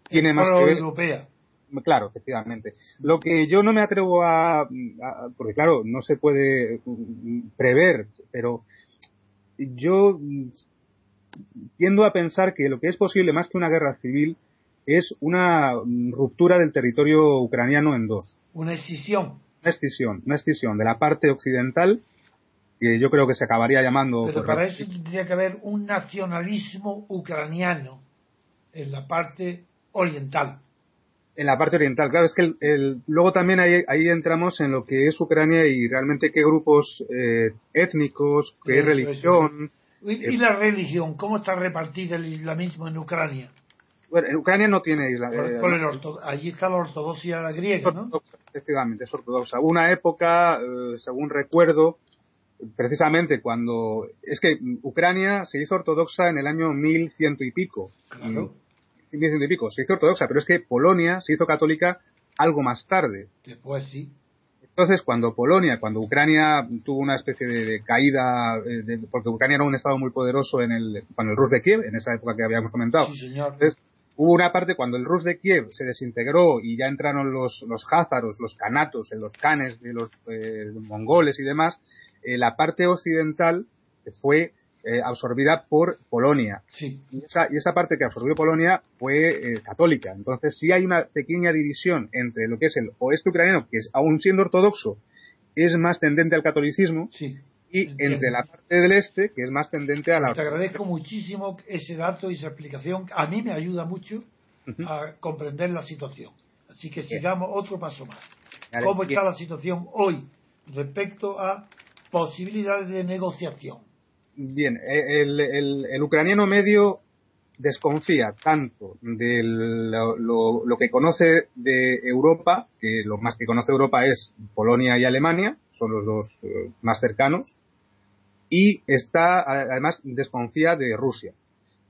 S2: tiene más que ver.
S3: Europea.
S2: Claro, efectivamente. Lo que yo no me atrevo a, a, porque claro, no se puede prever, pero yo tiendo a pensar que lo que es posible más que una guerra civil es una ruptura del territorio ucraniano en dos.
S3: Una escisión.
S2: Una escisión, una escisión de la parte occidental, que yo creo que se acabaría llamando.
S3: Pero para eso tendría que haber un nacionalismo ucraniano en la parte oriental.
S2: En la parte oriental, claro, es que el, luego también ahí, ahí, entramos en lo que es Ucrania y realmente qué grupos eh, étnicos, qué religión.
S3: ¿Y, la religión? ¿Cómo está repartida el islamismo en Ucrania?
S2: Bueno, en Ucrania no tiene isla.
S3: Eh, allí está la ortodoxia griega, ¿no?
S2: Efectivamente, es ortodoxa. Una época, eh, según recuerdo, precisamente cuando. Es que Ucrania se hizo ortodoxa en el año 1100 y pico.
S3: Claro.
S2: 1100 y pico. Se hizo ortodoxa, pero es que Polonia se hizo católica algo más tarde.
S3: Después sí.
S2: Entonces, cuando Polonia, cuando Ucrania tuvo una especie de, caída, eh, porque Ucrania era un estado muy poderoso en el, cuando el Rus de Kiev, en esa época que habíamos comentado.
S3: Sí, señor.
S2: Entonces, hubo una parte cuando el Rus de Kiev se desintegró y ya entraron los, los házaros, los canatos, los canes de los eh, mongoles y demás, eh, la parte occidental fue eh, absorbida por Polonia.
S3: Sí.
S2: Y, esa, y esa parte que absorbió Polonia fue eh, católica. Entonces sí hay una pequeña división entre lo que es el oeste ucraniano, que es, aún siendo ortodoxo, es más tendente al catolicismo,
S3: sí.
S2: y entre la parte del este, que es más tendente a la...
S3: Te agradezco muchísimo ese dato y esa explicación. A mí me ayuda mucho a comprender la situación. Así que sigamos otro paso más. ¿Cómo está la situación hoy respecto a posibilidades de negociación?
S2: Bien, eh, el, ucraniano medio desconfía tanto de lo, que conoce de Europa, que lo más que conoce Europa es Polonia y Alemania, son los dos eh, más cercanos, y está, además, desconfía de Rusia.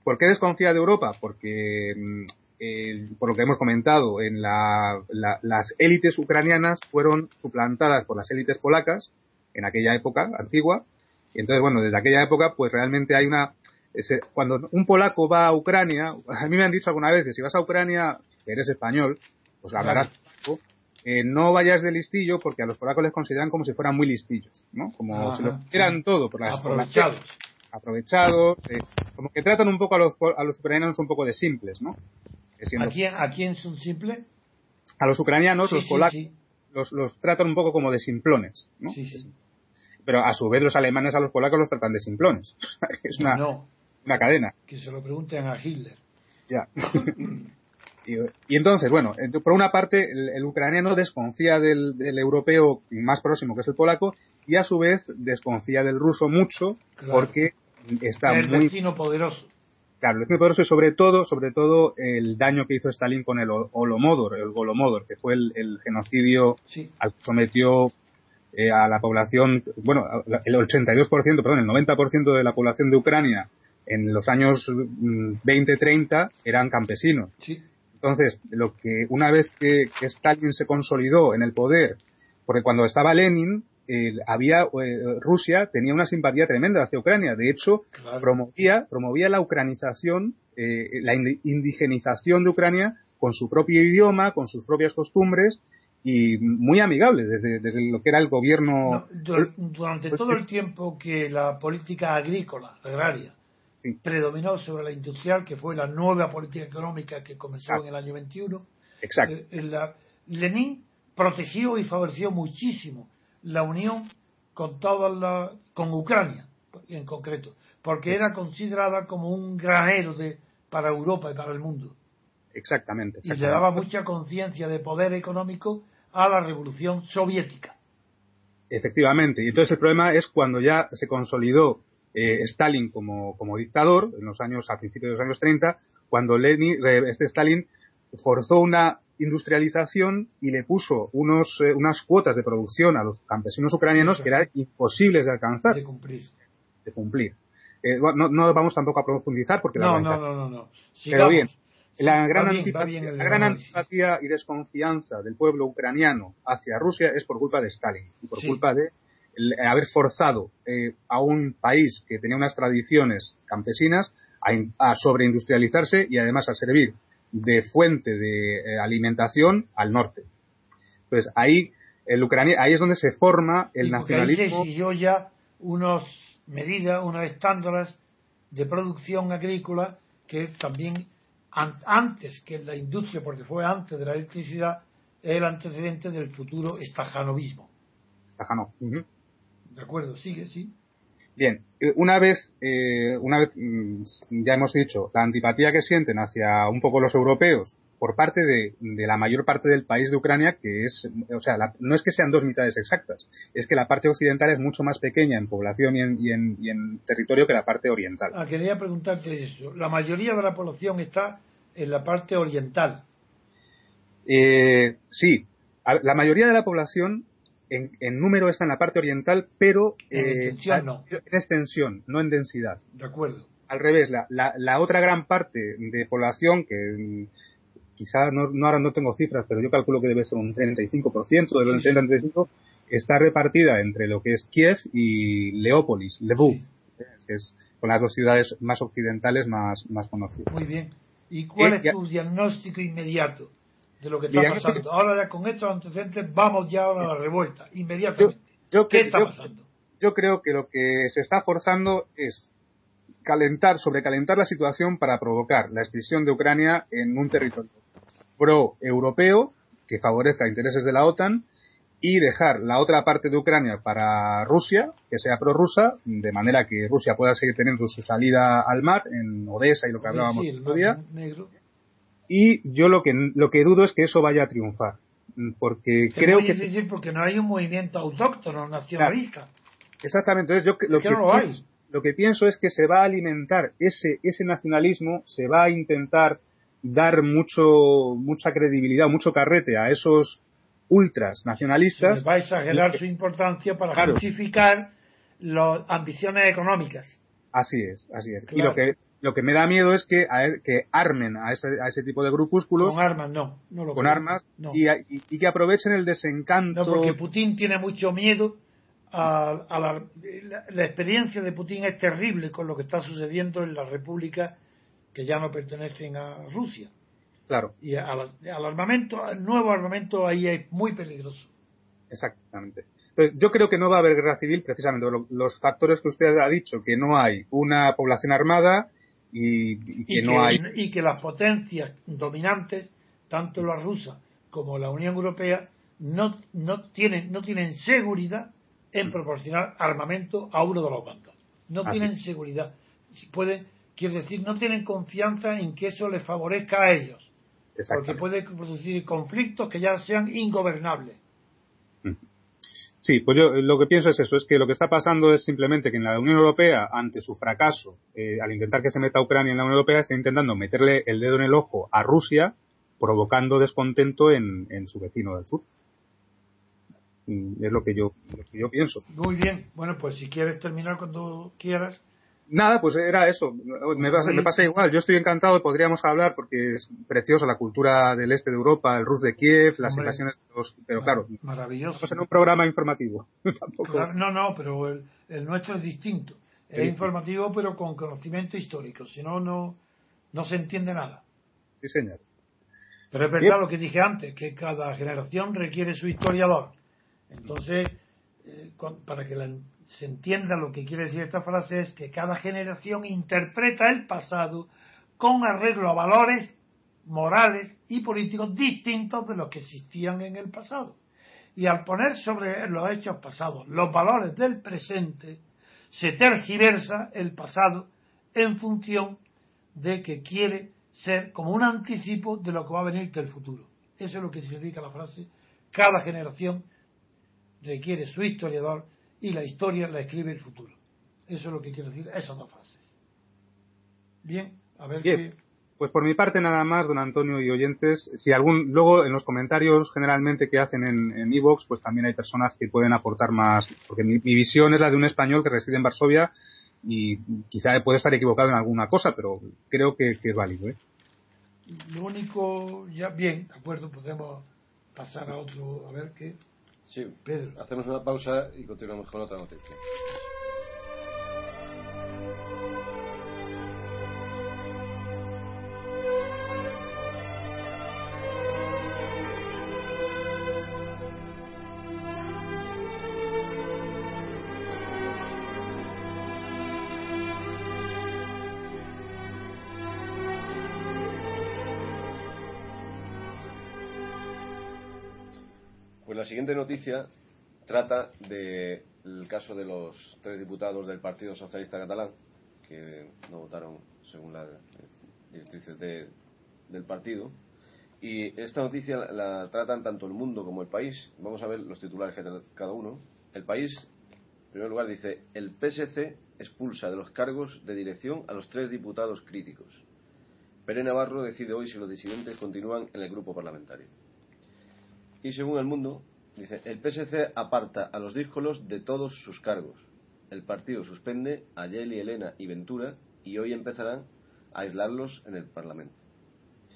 S2: ¿Por qué desconfía de Europa? Porque, mm, por lo que hemos comentado, en las élites ucranianas fueron suplantadas por las élites polacas en aquella época antigua, y entonces, bueno, desde aquella época, pues realmente hay una... Ese, cuando un polaco va a Ucrania, [LAUGHS] a mí me han dicho alguna vez que si vas a Ucrania, que eres español, pues hablarás claro. eh, no vayas de listillo porque a los polacos les consideran como si fueran muy listillos, ¿no? Como si lo fueran todo por las
S3: aprovechados.
S2: aprovechados, eh, como que tratan un poco a los, a los ucranianos un poco de simples, ¿no?
S3: ¿A, quién, ¿A quién son simples?
S2: A los ucranianos,
S3: sí,
S2: los
S3: sí,
S2: polacos,
S3: sí.
S2: Los, los tratan un poco como de simplones, ¿no?
S3: Sí, sí
S2: pero a su vez los alemanes a los polacos los tratan de simplones. [LAUGHS] es una,
S3: no,
S2: una cadena.
S3: Que se lo pregunten a Hitler.
S2: Ya. [LAUGHS] y, y, entonces, bueno, por una parte, el, el ucraniano desconfía del, del, europeo más próximo, que es el polaco, y a su vez desconfía del ruso mucho,
S3: claro.
S2: porque está
S3: el
S2: muy...
S3: vecino poderoso.
S2: Claro, el vecino poderoso y sobre todo, sobre todo, el daño que hizo Stalin con el Holomodor, el Golomodor, que fue el, el genocidio
S3: sí.
S2: al que sometió eh, a la población, bueno, el 82%, perdón, el 90% de la población de Ucrania en los años 20-30 eran campesinos.
S3: Sí.
S2: Entonces, lo que una vez que, que, Stalin se consolidó en el poder, porque cuando estaba Lenin, eh, había eh, Rusia tenía una simpatía tremenda hacia Ucrania. De hecho,
S3: claro.
S2: promovía promovía la ucranización, eh, la indigenización de Ucrania con su propio idioma, con sus propias costumbres y muy amigable desde, desde lo que era el gobierno.
S3: No, durante todo el tiempo que la política agrícola, agraria,
S2: sí.
S3: predominó sobre la industrial, que fue la nueva política económica que comenzó
S2: Exacto.
S3: en el año 21,
S2: Exacto.
S3: Eh, la, Lenin protegió y favoreció muchísimo la unión con toda la, con Ucrania en concreto, porque era considerada como un granero de, para Europa y para el mundo.
S2: Exactamente, exactamente.
S3: Y le daba mucha conciencia de poder económico a la revolución soviética.
S2: Efectivamente. Y entonces el problema es cuando ya se consolidó eh, Stalin como, como, dictador, en los años, a principios de los años 30, cuando Lenin, este Stalin forzó una industrialización y le puso unos, eh, unas cuotas de producción a los campesinos ucranianos que eran imposibles de alcanzar.
S3: De cumplir.
S2: De cumplir. Eh, no, no, vamos tampoco a profundizar porque
S3: no,
S2: la
S3: no, no, no, no.
S2: Pero bien, La gran, antipatía, y desconfianza del pueblo ucraniano hacia Rusia es por culpa de Stalin y por culpa de haber forzado eh, a un país que tenía unas tradiciones campesinas a, sobreindustrializarse y además a servir de fuente de eh, alimentación al norte. Entonces ahí el Ucrania, ahí es donde se forma el nacionalismo.
S3: Ahí se ya unas medidas, unos estándares de producción agrícola que también antes que la industria, porque fue antes de la electricidad, es el antecedente del futuro estajanovismo.
S2: Estajano.
S3: De acuerdo, sigue, sí.
S2: Bien, eh, una vez, eh, una vez mm, ya hemos dicho, la antipatía que sienten hacia un poco los europeos por parte de, la mayor parte del país de Ucrania, que es, o sea, no es que sean dos mitades exactas, es que la parte occidental es mucho más pequeña en población y en, y en, territorio que la parte oriental.
S3: Ah, quería preguntarte eso. La mayoría de la población está en la parte oriental.
S2: Eh, sí, la mayoría de la población en, número está en la parte oriental, pero
S3: en, extensión, no.
S2: en extensión, no en densidad.
S3: De acuerdo.
S2: Al revés, la, la, otra gran parte de población que quizá no, no, ahora no tengo cifras, pero yo calculo que debe ser un 35% de los 35 está repartida entre lo que es Kiev y Leópolis, Lvov, que es con las dos ciudades más occidentales más, más conocidas.
S3: Muy bien. ¿Y cuál es tu diagnóstico inmediato de lo que está pasando? Ahora ya con estos antecedentes vamos ya a la revuelta, inmediatamente. ¿Qué está pasando?
S2: Yo creo que lo que se está forzando es calentar, sobrecalentar la situación para provocar la extinción de Ucrania en un territorio pro-europeo que favorezca intereses de la OTAN y dejar la otra parte de Ucrania para Rusia, que sea prorrusa, de manera que Rusia pueda seguir teniendo su salida al mar en Odessa y lo que hablábamos el otro día. Y yo lo que lo que dudo es que eso vaya a triunfar, porque creo que
S3: difícil porque no hay un movimiento autóctono nacionalista.
S2: Exactamente, entonces yo lo que, lo que pienso es que se va a alimentar ese ese nacionalismo, se va a intentar dar mucho, mucha credibilidad, mucho carrete a esos ultras nacionalistas.
S3: va a exagerar su importancia para justificar las ambiciones económicas.
S2: Así es, así es. Y lo que, lo que me da miedo es que, que armen a ese, a ese tipo de grupúsculos.
S3: Con armas, no.
S2: con armas. Y, y, que aprovechen el desencanto.
S3: No, porque Putin tiene mucho miedo. A, la, la, experiencia de Putin es terrible con lo que está sucediendo en la República que ya no pertenecen a Rusia.
S2: Claro.
S3: Y al, armamento, al nuevo armamento ahí es muy peligroso.
S2: Exactamente. yo creo que no va a haber guerra civil precisamente los factores que usted ha dicho, que no hay una población armada y, que, no hay.
S3: Y que las potencias dominantes, tanto la rusa como la Unión Europea, no, no, tienen, no tienen seguridad en mm. proporcionar armamento a uno de los bandos. No tienen seguridad. Pueden, Quiere decir, no tienen confianza en que eso les favorezca a ellos. Porque puede producir conflictos que ya sean ingobernables.
S2: Sí, pues yo lo que pienso es eso, es que lo que está pasando es simplemente que en la Unión Europea, ante su fracaso, eh, al intentar que se meta Ucrania en la Unión Europea, está intentando meterle el dedo en el ojo a Rusia, provocando descontento en, su vecino del sur. es lo que yo, lo que yo pienso.
S3: Muy bien, bueno, pues si quieres terminar cuando quieras.
S2: Nada, pues era eso. Me pasa, me pasa, igual. Yo estoy encantado, podríamos hablar porque es preciosa la cultura del este de Europa, el Rus de Kiev, las invasiones de los. Pero claro,
S3: maravilloso.
S2: en un programa informativo. [LAUGHS]
S3: no, no, pero el, nuestro es distinto. Es informativo, pero con conocimiento histórico. Si no, no, no se entiende nada.
S2: Sí, señor.
S3: Pero es verdad lo que dije antes, que cada generación requiere su historiador. Entonces, eh, para que la se entienda lo que quiere decir esta frase es que cada generación interpreta el pasado con arreglo a valores morales y políticos distintos de los que existían en el pasado. Y al poner sobre los hechos pasados los valores del presente, se tergiversa el pasado en función de que quiere ser como un anticipo de lo que va a venir del futuro. Eso es lo que significa la frase. Cada generación requiere su historiador y la historia la escribe el futuro. Eso es lo que quiero decir esas dos frases. Bien, a ver qué.
S2: Pues por mi parte nada más, don Antonio y oyentes. Si algún, luego en los comentarios generalmente que hacen en Evox, pues también hay personas que pueden aportar más, porque mi, visión es la de un español que reside en Varsovia y quizá puede estar equivocado en alguna cosa, pero creo que, es válido. ¿eh?
S3: lo único, ya bien, de acuerdo, podemos pasar a otro, a ver qué.
S1: Sí, Pedro. Hacemos una pausa y continuamos con otra noticia. Siguiente noticia trata del caso de los tres diputados del Partido Socialista Catalán que no votaron según las directrices del partido. Y esta noticia la, tratan tanto el mundo como el país. Vamos a ver los titulares que cada uno. El país, en primer lugar, dice: el PSC expulsa de los cargos de dirección a los tres diputados críticos. Pere Navarro decide hoy si los disidentes continúan en el grupo parlamentario. Y según el mundo, dice, el PSC aparta a los díscolos de todos sus cargos. El partido suspende a Yeli, Elena y Ventura y hoy empezarán a aislarlos en el Parlamento.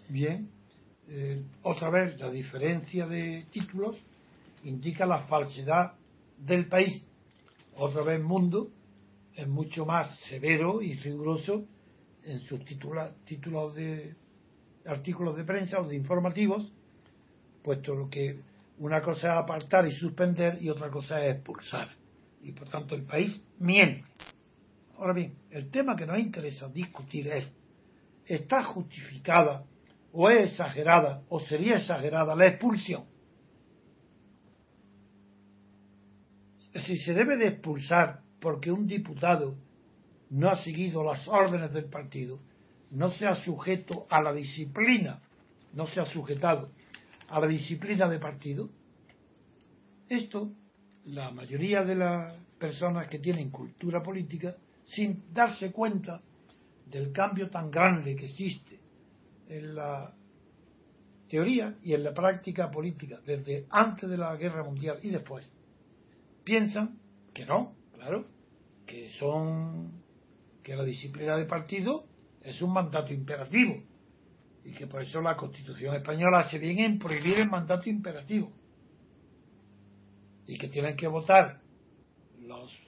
S3: Bien, eh, otra vez la diferencia de títulos indica la falsedad del país. Otra vez Mundo es mucho más severo y riguroso en sus títulos de artículos de prensa o de informativos puesto que una cosa es apartar y suspender y otra cosa es expulsar. Y por tanto el país miente. Ahora bien, el tema que nos interesa discutir es, ¿está justificada o es exagerada o sería exagerada la expulsión? Si se debe de expulsar porque un diputado no ha seguido las órdenes del partido, no se ha sujeto a la disciplina, no se ha sujetado a la disciplina de partido. Esto, la mayoría de las personas que tienen cultura política, sin darse cuenta del cambio tan grande que existe en la teoría y en la práctica política desde antes de la guerra mundial y después, piensan que no, claro, que son que la disciplina de partido es un mandato imperativo y que por eso la Constitución española hace bien en prohibir el mandato imperativo y que tienen que votar los,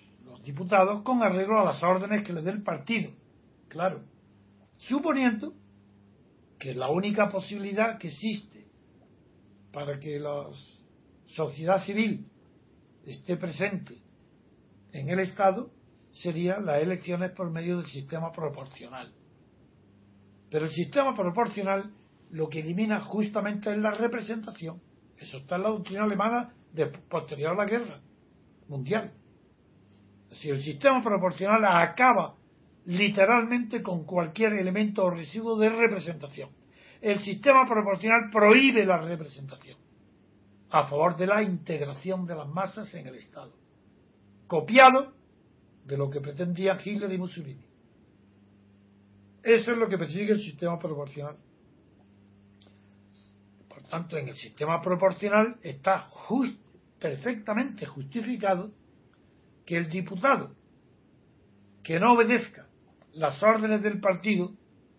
S3: diputados con arreglo a las órdenes que les dé el partido, claro, suponiendo que la única posibilidad que existe para que la sociedad civil esté presente en el Estado sería las elecciones por medio del sistema proporcional pero el sistema proporcional lo que elimina justamente es la representación. Eso está en la doctrina alemana de posterior a la guerra mundial. Si el sistema proporcional acaba literalmente con cualquier elemento o residuo de representación. El sistema proporcional prohíbe la representación a favor de la integración de las masas en el Estado, copiado de lo que pretendían Hitler y Mussolini. Eso es lo que persigue el sistema proporcional. Por tanto, en el sistema proporcional está perfectamente justificado que el diputado que no obedezca las órdenes del partido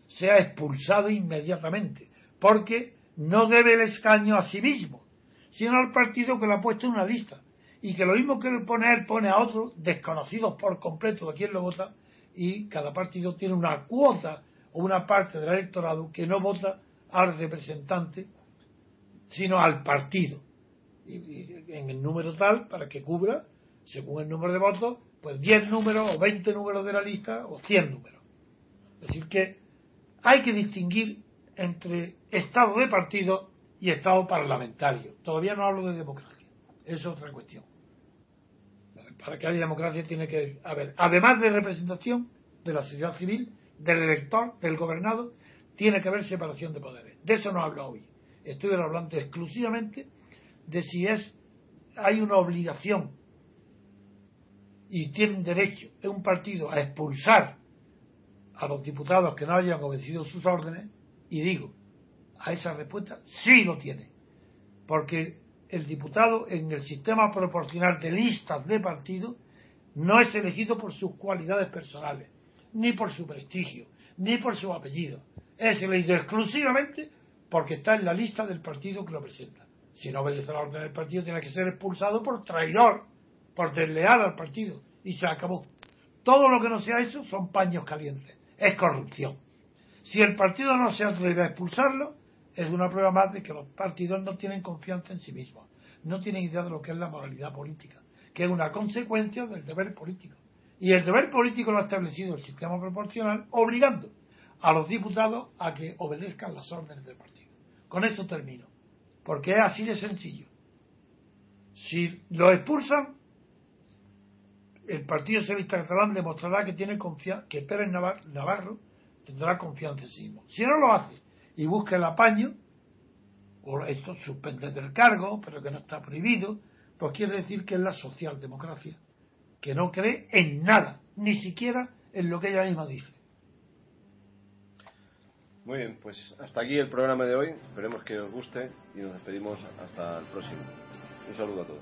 S3: sea expulsado inmediatamente, porque no debe el escaño a sí mismo, sino al partido que lo ha puesto en una lista, y que lo mismo que le pone a él pone a otros desconocidos por completo de quién lo vota, y cada partido tiene una cuota o una parte del electorado que no vota al representante, sino al partido. En el número tal para que cubra, según el número de votos, pues 10 números o 20 números de la lista o 100 números. Es decir, que hay que distinguir entre Estado de partido y Estado parlamentario. Todavía no hablo de democracia. Es otra cuestión. Para que haya democracia tiene que haber, además de representación, de la sociedad civil, del elector, del gobernado, tiene que haber separación de poderes. De eso no hablo hoy. Estoy hablando exclusivamente de si es hay una obligación y tiene un derecho de un partido a expulsar a los diputados que no hayan obedecido sus órdenes y digo a esa respuesta sí lo tiene porque el diputado en el sistema proporcional de listas de partido no es elegido por sus cualidades personales ni por su prestigio, ni por su apellido. es elegido exclusivamente porque está en la lista del partido que lo presenta. Si no obedece la orden del partido, tiene que ser expulsado por traidor, por desleal al partido. Y se acabó. Todo lo que no sea eso son paños calientes. Es corrupción. Si el partido no se atreve a expulsarlo, es una prueba más de que los partidos no tienen confianza en sí mismos. No tienen idea de lo que es la moralidad política, que es una consecuencia del deber político. Y el deber político lo ha establecido el sistema proporcional, obligando a los diputados a que obedezcan las órdenes del partido. Con eso termino, porque es así de sencillo. Si lo expulsan, el Partido Socialista Catalán demostrará que tiene que Pérez Navarro tendrá confianza en sí mismo. Si no lo hace y busca el apaño, o esto suspende del cargo, pero que no está prohibido, pues quiere decir que es la socialdemocracia, que no cree en nada, ni siquiera en lo que ella misma dice.
S1: Muy bien, pues hasta aquí el programa de hoy. Esperemos que os guste y nos despedimos hasta el próximo. Un saludo a todos.